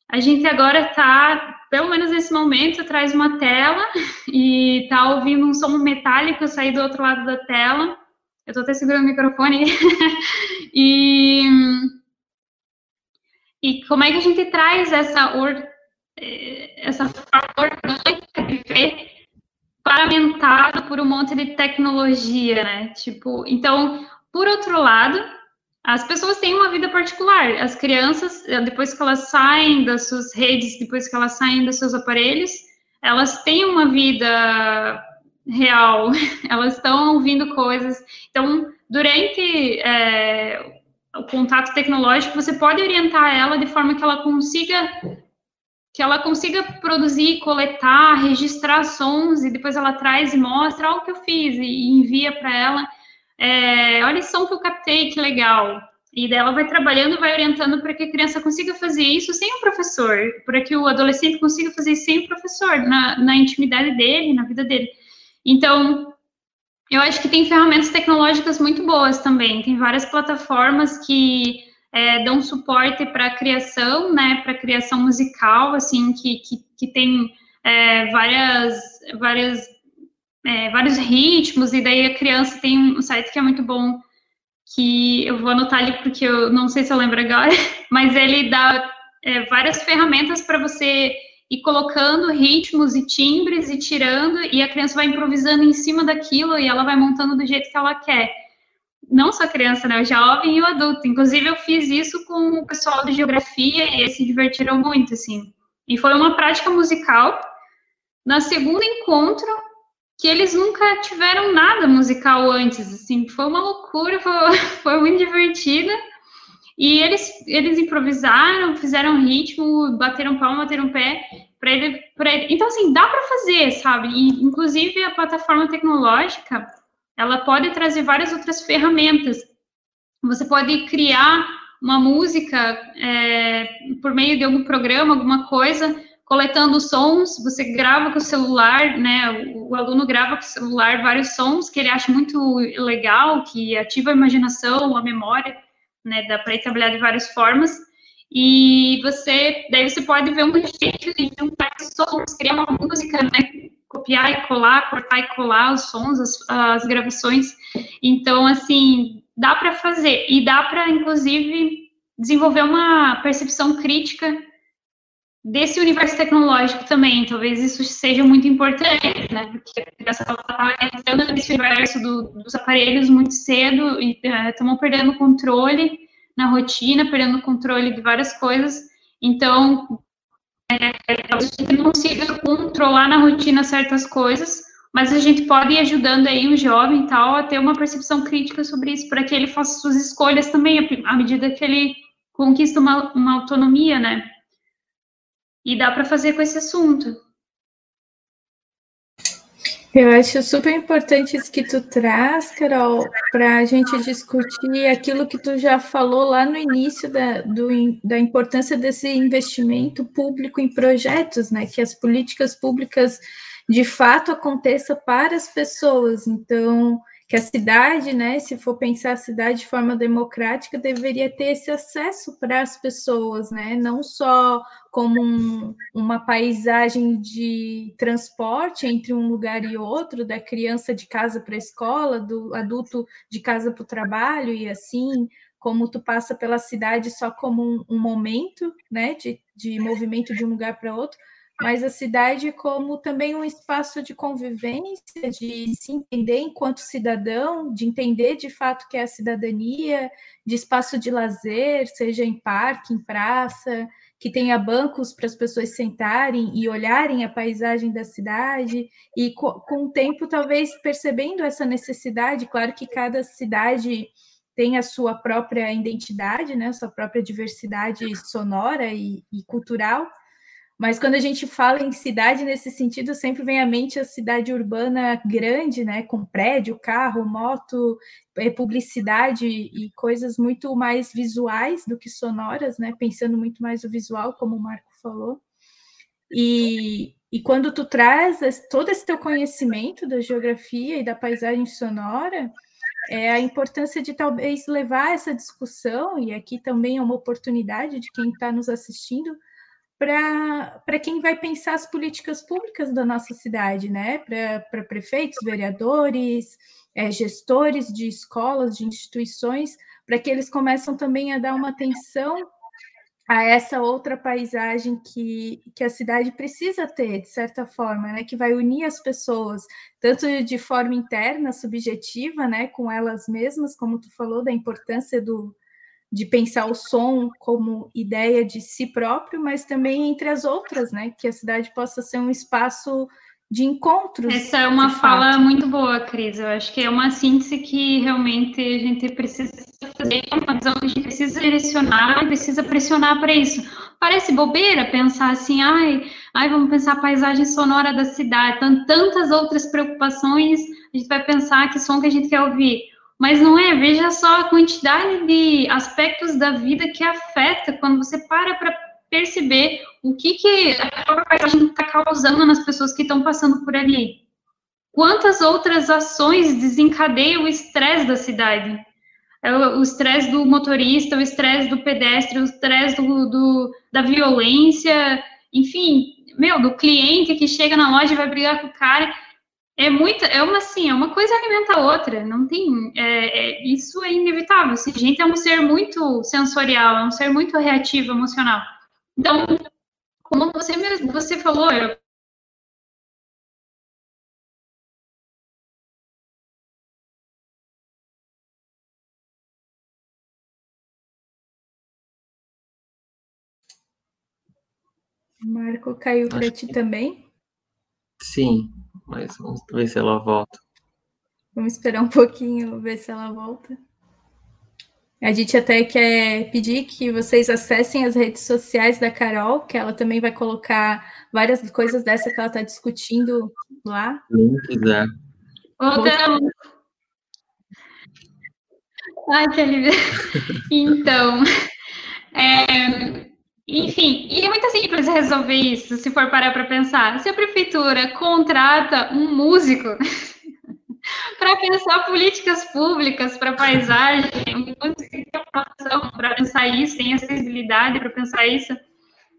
A gente agora está, pelo menos nesse momento, atrás de uma tela e está ouvindo um som metálico sair do outro lado da tela eu estou até segurando o microfone. e, e como é que a gente traz essa, or, essa forma orgânica de ver paramentado por um monte de tecnologia, né? Tipo, então, por outro lado, as pessoas têm uma vida particular. As crianças, depois que elas saem das suas redes, depois que elas saem dos seus aparelhos, elas têm uma vida real, elas estão ouvindo coisas. Então, durante é, o contato tecnológico, você pode orientar ela de forma que ela consiga que ela consiga produzir, coletar, registrar sons e depois ela traz e mostra o que eu fiz e envia para ela. É, olha esse som que eu captei, que legal. E daí ela vai trabalhando, vai orientando para que a criança consiga fazer isso sem o professor, para que o adolescente consiga fazer isso sem o professor, na, na intimidade dele, na vida dele. Então, eu acho que tem ferramentas tecnológicas muito boas também. Tem várias plataformas que é, dão suporte para a criação, né, para criação musical, assim, que, que, que tem é, várias, várias, é, vários ritmos, e daí a criança tem um site que é muito bom, que eu vou anotar ali porque eu não sei se eu lembro agora, mas ele dá é, várias ferramentas para você e colocando ritmos e timbres e tirando, e a criança vai improvisando em cima daquilo e ela vai montando do jeito que ela quer. Não só a criança, né? O jovem e o adulto. Inclusive, eu fiz isso com o pessoal de geografia e eles se divertiram muito, assim. E foi uma prática musical. Na segunda encontro, que eles nunca tiveram nada musical antes, assim. Foi uma loucura, foi, foi muito divertida. E eles, eles improvisaram, fizeram ritmo, bateram palma, bateram pé para ele, ele. Então, assim, dá para fazer, sabe? E, inclusive, a plataforma tecnológica, ela pode trazer várias outras ferramentas. Você pode criar uma música é, por meio de algum programa, alguma coisa, coletando sons, você grava com o celular, né? O, aluno grava com o celular vários sons que ele acha muito legal, que ativa a imaginação, a memória né? Dá para trabalhar de várias formas. E você, daí você pode ver um jeito de juntar sons, criar uma música, né? Copiar e colar, cortar e colar os sons, as, as gravações. Então, assim, dá para fazer. E dá para, inclusive, desenvolver uma percepção crítica desse universo tecnológico também. Talvez isso seja muito importante, né? Porque a criança está entrando nesse universo do, dos aparelhos muito cedo e estamos uh, perdendo controle na rotina, perdendo controle de várias coisas. Então, é, talvez a gente não consiga controlar na rotina certas coisas, mas a gente pode ir ajudando aí o jovem tal a ter uma percepção crítica sobre isso, para que ele faça suas escolhas também, à medida que ele conquista uma, uma autonomia, né? E dá para fazer com esse assunto. Eu acho super importante isso que tu traz, Carol, para a gente discutir aquilo que tu já falou lá no início da, do, da importância desse investimento público em projetos, né? Que as políticas públicas de fato aconteça para as pessoas. Então, que a cidade, né, se for pensar a cidade de forma democrática, deveria ter esse acesso para as pessoas, né, não só como um, uma paisagem de transporte entre um lugar e outro, da criança de casa para a escola, do adulto de casa para o trabalho e assim, como tu passa pela cidade só como um, um momento, né, de, de movimento de um lugar para outro, mas a cidade como também um espaço de convivência, de se entender enquanto cidadão, de entender de fato que é a cidadania, de espaço de lazer, seja em parque, em praça, que tenha bancos para as pessoas sentarem e olharem a paisagem da cidade, e com, com o tempo talvez percebendo essa necessidade, claro que cada cidade tem a sua própria identidade, né, sua própria diversidade sonora e, e cultural, mas quando a gente fala em cidade nesse sentido, sempre vem à mente a cidade urbana grande, né, com prédio, carro, moto, é, publicidade e coisas muito mais visuais do que sonoras, né, pensando muito mais o visual, como o Marco falou. E, e quando tu traz todo esse teu conhecimento da geografia e da paisagem sonora, é a importância de talvez levar essa discussão, e aqui também é uma oportunidade de quem está nos assistindo, para quem vai pensar as políticas públicas da nossa cidade, né? Para prefeitos, vereadores, é, gestores de escolas, de instituições, para que eles começam também a dar uma atenção a essa outra paisagem que, que a cidade precisa ter, de certa forma, né? Que vai unir as pessoas, tanto de forma interna, subjetiva, né? Com elas mesmas, como tu falou, da importância do, de pensar o som como ideia de si próprio, mas também entre as outras, né? Que a cidade possa ser um espaço de encontros. Essa é uma fala fato. muito boa, Cris. Eu acho que é uma síntese que realmente a gente precisa fazer, é uma visão que a gente precisa direcionar e precisa pressionar para isso. Parece bobeira pensar assim, ai, ai, vamos pensar a paisagem sonora da cidade, tantas outras preocupações, a gente vai pensar que som que a gente quer ouvir mas não é, veja só a quantidade de aspectos da vida que afeta quando você para para perceber o que, que a paisagem está causando nas pessoas que estão passando por ali. Quantas outras ações desencadeiam o estresse da cidade? É o estresse do motorista, o estresse do pedestre, o estresse do, do, da violência, enfim, meu, do cliente que chega na loja e vai brigar com o cara é muita, é uma assim, é uma coisa alimenta a outra, não tem, é, é, isso é inevitável. Esse gente é um ser muito sensorial, é um ser muito reativo, emocional. Então, como você mesmo, você falou, eu, Marco caiu para ti também? Sim, mas vamos ver se ela volta. Vamos esperar um pouquinho, ver se ela volta. A gente até quer pedir que vocês acessem as redes sociais da Carol, que ela também vai colocar várias coisas dessa que ela está discutindo lá. Quem quiser. Outra. Ai, que alívio. Então, é, enfim, e é muito simples resolver isso, se for parar para pensar. Se a prefeitura contrata um músico para pensar políticas públicas para paisagem, para pensar isso, tem acessibilidade para pensar isso,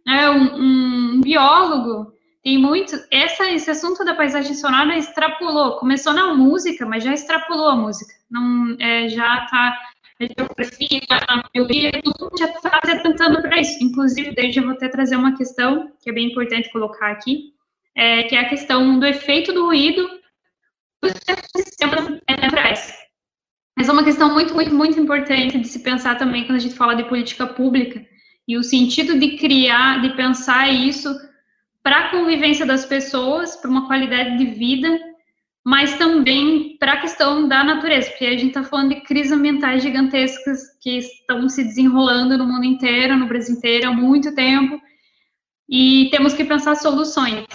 é um, um, biólogo tem muito. Essa, esse assunto da paisagem sonora extrapolou. Começou na música, mas já extrapolou a música. Não, é, já está geografia, a tudo já está se para isso. Inclusive, desde eu vou até trazer uma questão que é bem importante colocar aqui, é, que é a questão do efeito do ruído sistemas naturais. Mas é uma questão muito, muito, muito importante de se pensar também quando a gente fala de política pública e o sentido de criar, de pensar isso para a convivência das pessoas, para uma qualidade de vida mas também para a questão da natureza, porque a gente está falando de crises ambientais gigantescas que estão se desenrolando no mundo inteiro, no Brasil inteiro, há muito tempo, e temos que pensar soluções.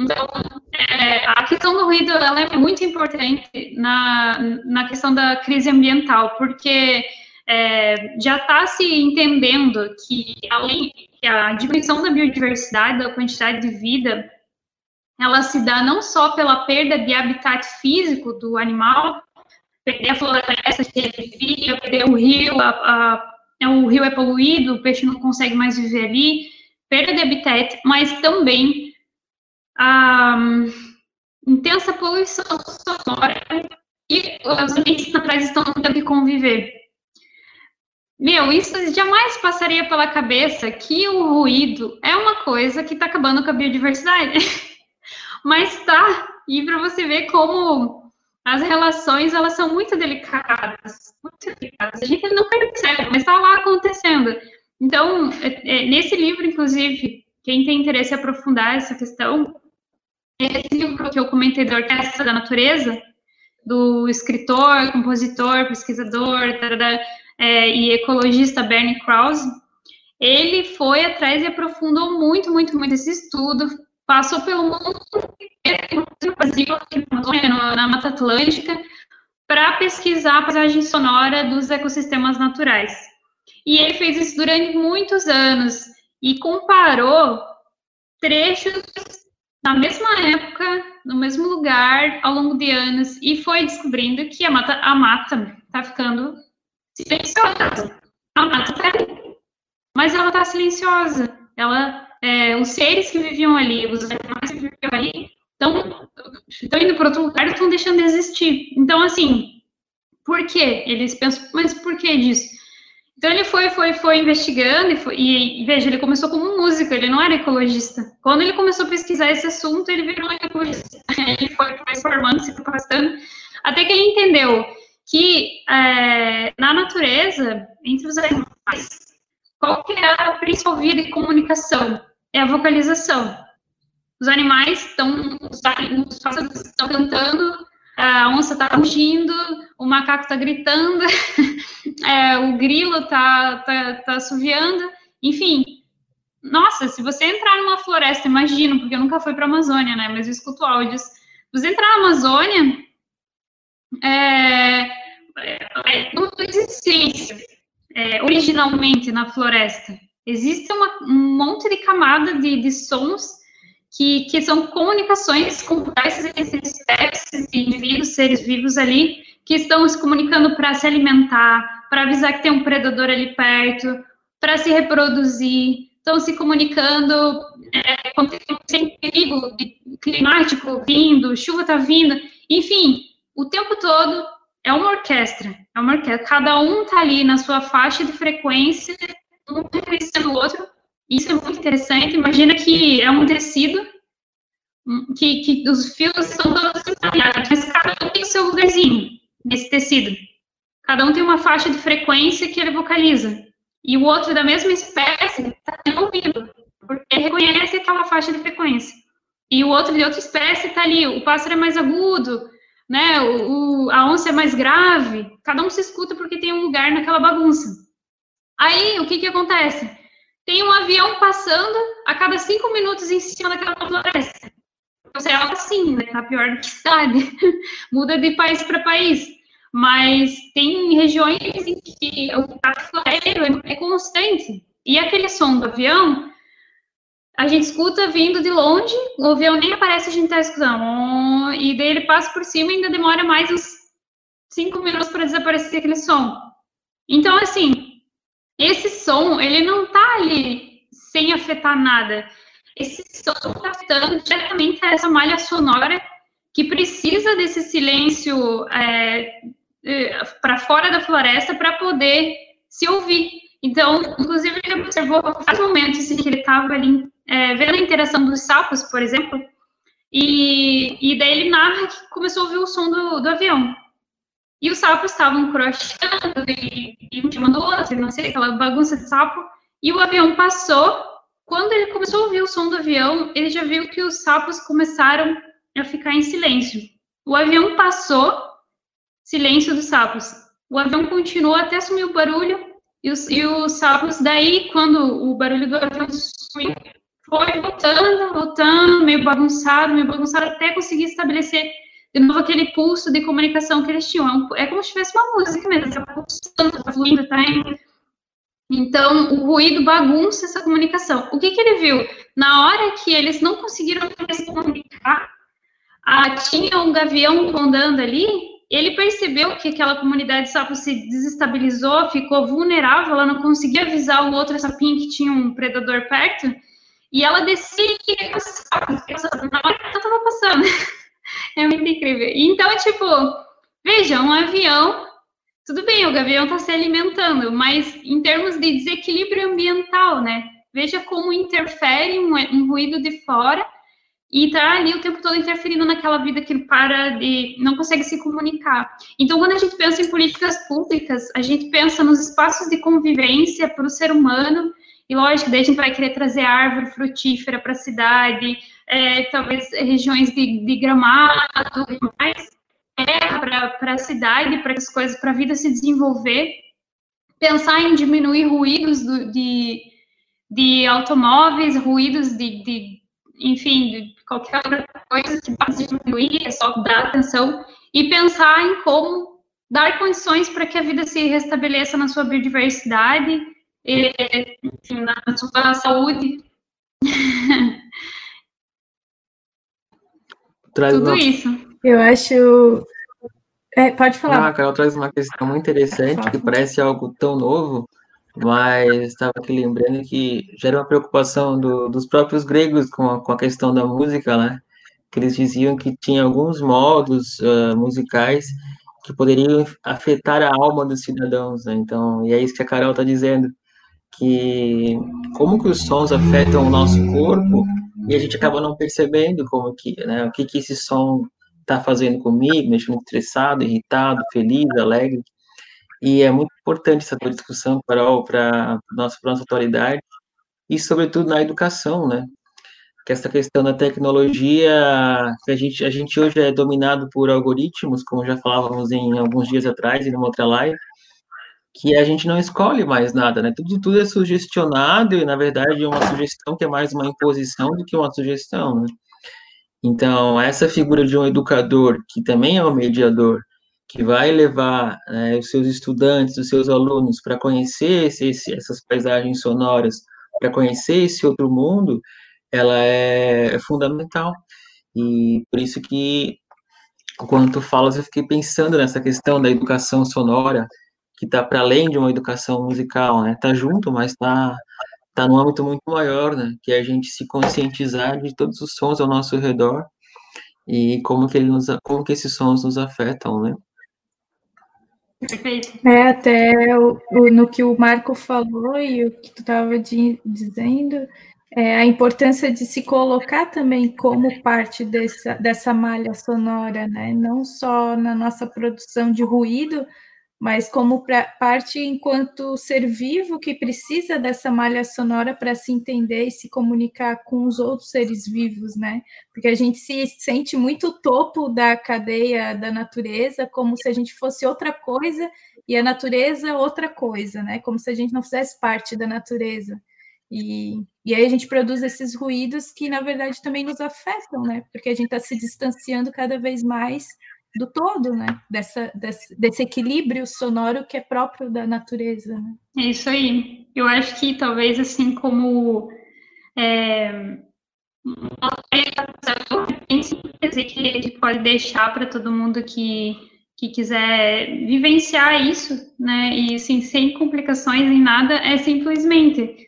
Então, é, a questão do ruído ela é muito importante na, na questão da crise ambiental, porque é, já está se entendendo que, além que a diminuição da biodiversidade, da quantidade de vida ela se dá não só pela perda de habitat físico do animal, perder a floresta que ele vivia, perder o rio, a, a, é, o rio é poluído, o peixe não consegue mais viver ali, perda de habitat, mas também a um, intensa poluição sonora e os ambientes naturais estão tendo que conviver. meu, isso jamais passaria pela cabeça que o ruído é uma coisa que está acabando com a biodiversidade. Mas tá, e para você ver como as relações elas são muito delicadas, muito delicadas. A gente não percebe, mas está lá acontecendo. Então, é, é, nesse livro, inclusive, quem tem interesse em aprofundar essa questão, esse livro que eu comentei da Orquestra da Natureza, do escritor, compositor, pesquisador, tarará, é, e ecologista Bernie Krause, ele foi atrás e aprofundou muito, muito, muito esse estudo, passou pelo mundo inteiro, Brasil, na, Mata Atlântica, para pesquisar a paisagem sonora dos ecossistemas naturais. E ele fez isso durante muitos anos e comparou trechos na mesma época, no mesmo lugar, ao longo de anos, e foi descobrindo que a mata a mata está ficando silenciosa. A mata está ali, mas ela está silenciosa. Ela, é, os seres que viviam ali, os animais que viviam ali, estão indo para outro lugar e estão deixando de existir. Então, assim, por quê? Eles pensam, mas por que disso? Então ele foi, foi, foi investigando e, foi, e, veja, ele começou como músico, ele não era ecologista. Quando ele começou a pesquisar esse assunto, ele virou ecologista. Ele foi, foi formando, se capacitando, até que ele entendeu que é, na natureza, entre os animais, qual que é o principal via de comunicação? É a vocalização. Os animais estão, os pássaros estão cantando, a onça está rugindo, o macaco está gritando, é, o grilo está tá, tá assoviando, enfim. Nossa, se você entrar numa floresta, imagino, porque eu nunca fui para a Amazônia, né, mas eu escuto áudios. Você entrar na Amazônia, é, é, não existe é, originalmente na floresta. Existe uma, um monte de camada de, de sons que, que são comunicações com diversas espécies indivíduos, seres vivos ali, que estão se comunicando para se alimentar, para avisar que tem um predador ali perto, para se reproduzir, estão se comunicando é, quando tem perigo climático vindo, chuva está vindo, enfim, o tempo todo é uma orquestra, é uma orquestra. Cada um está ali na sua faixa de frequência, um reconhecendo o outro. Isso é muito interessante. Imagina que é um tecido que, que os fios são todos separados, mas cada um tem o seu lugarzinho nesse tecido. Cada um tem uma faixa de frequência que ele vocaliza. E o outro da mesma espécie está ouvido, porque reconhece aquela faixa de frequência. E o outro de outra espécie está ali. O pássaro é mais agudo, né? O, o, a onça é mais grave, cada um se escuta porque tem um lugar naquela bagunça. Aí, o que que acontece? Tem um avião passando a cada cinco minutos em cima daquela floresta. Você é assim, né? Tá pior do que cidade. Muda de país para país. Mas tem regiões em que o tráfego aéreo é constante. E aquele som do avião a gente escuta vindo de longe, o avião nem aparece, a gente está escutando. E daí ele passa por cima e ainda demora mais uns cinco minutos para desaparecer aquele som. Então, assim, som, ele não está ali sem afetar nada. Esse som está afetando diretamente essa malha sonora que precisa desse silêncio é, é para fora da floresta para poder se ouvir. Então, inclusive, ele observou vários momentos em que ele estava ali é, vendo a interação dos sapos, por exemplo, e, e daí ele narra que começou a ouvir o som do, do avião. E os sapos estavam crochando e, e um chamando outro, não sei, aquela bagunça de sapo. E o avião passou. Quando ele começou a ouvir o som do avião, ele já viu que os sapos começaram a ficar em silêncio. O avião passou, silêncio dos sapos. O avião continuou até sumir o barulho, e os, e os sapos, daí, quando o barulho do avião sumiu, foi voltando, voltando, meio bagunçado, meio bagunçado, até conseguir estabelecer de novo aquele pulso de comunicação que eles tinham. É como se tivesse uma música mesmo, está pulsando, está fluindo, está indo. Então, o ruído bagunça essa comunicação. O que, que ele viu? Na hora que eles não conseguiram se comunicar, ah, tinha um gavião rondando ali, ele percebeu que aquela comunidade sapo se desestabilizou, ficou vulnerável, ela não conseguia avisar o outro sapinho que tinha um predador perto, e ela decide que na hora que eu tava passando. É incrível. Então, tipo, veja, um avião tudo bem, o gavião está se alimentando, mas em termos de desequilíbrio ambiental, né? Veja como interfere um, um ruído de fora e está ali o tempo todo interferindo naquela vida que para de não consegue se comunicar. Então, quando a gente pensa em políticas públicas, a gente pensa nos espaços de convivência para o ser humano e lógico, daí a gente vai querer trazer árvore frutífera para a cidade, é, talvez regiões de, de gramado e mais, é, para a cidade, para as coisas, para a vida se desenvolver. Pensar em diminuir ruídos do, de, de automóveis, ruídos de, de enfim, de qualquer outra coisa que possa diminuir, é só dar atenção e pensar em como dar condições para que a vida se restabeleça na sua biodiversidade, enfim, na sua saúde. Traz Tudo uma... isso. Eu acho. É, pode falar. Ah, a Carol traz uma questão muito interessante, que parece algo tão novo, mas estava aqui lembrando que gera uma preocupação do, dos próprios gregos com a, com a questão da música, né? Que eles diziam que tinha alguns modos uh, musicais que poderiam afetar a alma dos cidadãos, né? Então, e é isso que a Carol está dizendo, que como que os sons afetam o nosso corpo e a gente acaba não percebendo como que, né, o que que esse som está fazendo comigo, me deixando estressado, irritado, feliz, alegre. E é muito importante essa tua discussão, Carol, para nossa, nossa atualidade e, sobretudo, na educação, né? Que essa questão da tecnologia, que a gente, a gente hoje é dominado por algoritmos, como já falávamos em alguns dias atrás, em uma outra live, que a gente não escolhe mais nada, né? Tudo, tudo é sugestionado e, na verdade, é uma sugestão que é mais uma imposição do que uma sugestão, né? Então, essa figura de um educador, que também é um mediador, que vai levar né, os seus estudantes, os seus alunos para conhecer esse, essas paisagens sonoras, para conhecer esse outro mundo, ela é, é, fundamental. E por isso que, quando tu falas, eu fiquei pensando nessa questão da educação sonora, que está para além de uma educação musical, né? Está junto, mas está tá num âmbito muito maior, né? Que é a gente se conscientizar de todos os sons ao nosso redor e como que ele nos, como que esses sons nos afetam, né? Perfeito. É, até o, o, no que o Marco falou e o que tu estava dizendo, é, a importância de se colocar também como parte dessa, dessa malha sonora, né? Não só na nossa produção de ruído, mas como parte enquanto ser vivo que precisa dessa malha sonora para se entender e se comunicar com os outros seres vivos, né? Porque a gente se sente muito topo da cadeia da natureza, como se a gente fosse outra coisa e a natureza outra coisa, né? Como se a gente não fizesse parte da natureza. E, e aí a gente produz esses ruídos que, na verdade, também nos afetam, né? Porque a gente está se distanciando cada vez mais do todo, né? Dessa, desse, desse, equilíbrio sonoro que é próprio da natureza. Né? É isso aí. Eu acho que talvez assim como é, que a gente pode deixar para todo mundo que, que quiser vivenciar isso, né? E assim, sem complicações em nada, é simplesmente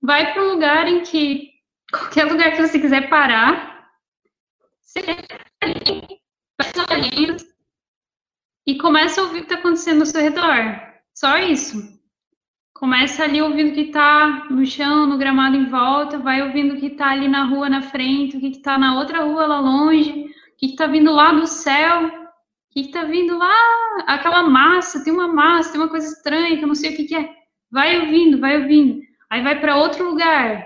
vai para um lugar em que qualquer lugar que você quiser parar, você e começa a ouvir o que está acontecendo ao seu redor. Só isso. Começa ali ouvindo o que está no chão, no gramado em volta, vai ouvindo o que está ali na rua na frente, o que está na outra rua lá longe, o que está vindo lá do céu, o que está vindo lá, aquela massa, tem uma massa, tem uma coisa estranha que eu não sei o que, que é. Vai ouvindo, vai ouvindo. Aí vai para outro lugar.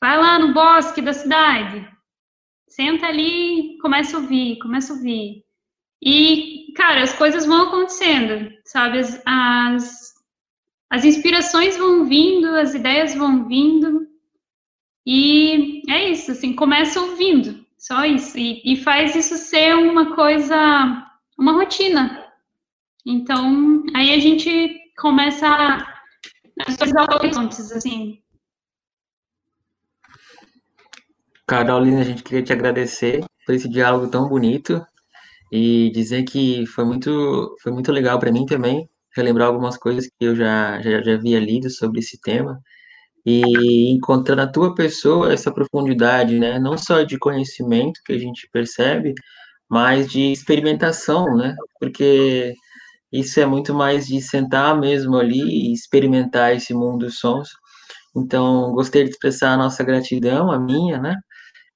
Vai lá no bosque da cidade. Senta ali, começa a ouvir, começa a ouvir. E, cara, as coisas vão acontecendo, sabe? As, as, as inspirações vão vindo, as ideias vão vindo. E é isso, assim, começa ouvindo, só isso. E, e faz isso ser uma coisa, uma rotina. Então, aí a gente começa a, a horizontes, assim, Carolina, a gente queria te agradecer por esse diálogo tão bonito e dizer que foi muito, foi muito legal para mim também relembrar algumas coisas que eu já, já, já havia lido sobre esse tema e encontrar na tua pessoa essa profundidade, né? Não só de conhecimento que a gente percebe, mas de experimentação, né? Porque isso é muito mais de sentar mesmo ali e experimentar esse mundo dos sons. Então, gostei de expressar a nossa gratidão, a minha, né?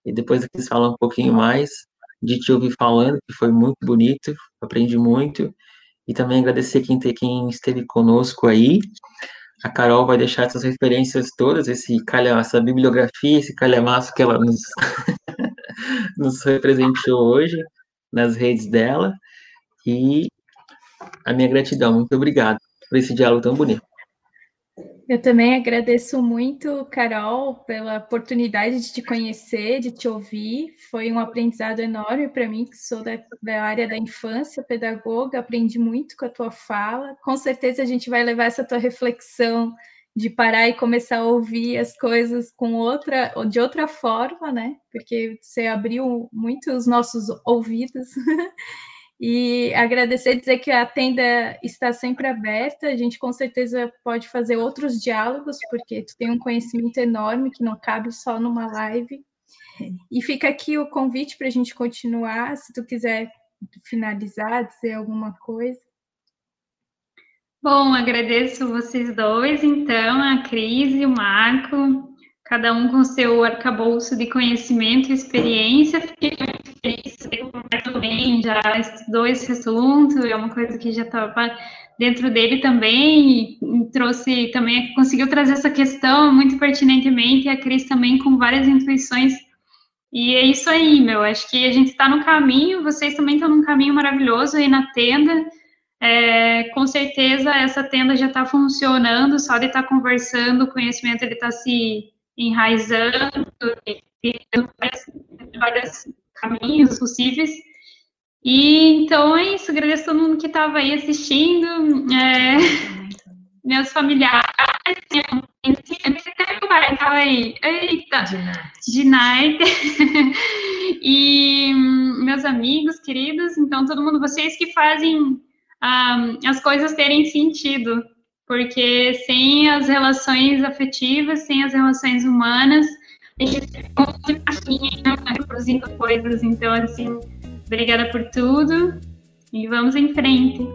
E depois eles falam um pouquinho mais, de te ouvir falando, que foi muito bonito, aprendi muito. E também agradecer quem, quem esteve conosco aí. A Carol vai deixar essas referências todas, esse essa bibliografia, esse calhamaço que ela nos, nos representou hoje nas redes dela. E a minha gratidão. Muito obrigado por esse diálogo tão bonito. Eu também agradeço muito, Carol, pela oportunidade de te conhecer, de te ouvir. Foi um aprendizado enorme para mim, que sou da, da, área da infância, pedagoga, aprendi muito com a tua fala. Com certeza a gente vai levar essa tua reflexão de parar e começar a ouvir as coisas com outra, de outra forma, né? Porque você abriu muito os nossos ouvidos. E agradecer dizer que a tenda está sempre aberta. A gente com certeza pode fazer outros diálogos, porque tu tem um conhecimento enorme que não cabe só numa live. E fica aqui o convite para a gente continuar, se tu quiser finalizar, dizer alguma coisa. Bom, agradeço vocês dois, então, a Cris e o Marco, cada um com seu arcabouço de conhecimento e experiência. Fiquei muito feliz também já estudou esse assunto, é uma coisa que já estava dentro dele também, e trouxe também, conseguiu trazer essa questão muito pertinentemente, e a Cris também com várias intuições. E é isso aí, meu. Acho que a gente está no caminho, vocês também estão num caminho maravilhoso aí na tenda. É, com certeza essa tenda já está funcionando, só de estar tá conversando, o conhecimento ele está se enraizando, vários, vários caminhos possíveis. E então é isso, agradeço a todo mundo que estava aí assistindo, é, meus familiares, estava aí, eita, Ginarte, e meus amigos queridos, então todo mundo, vocês que fazem um, as coisas terem sentido, porque sem as relações afetivas, sem as relações humanas, a gente fica produzindo coisas, então assim Obrigada por tudo e vamos em frente.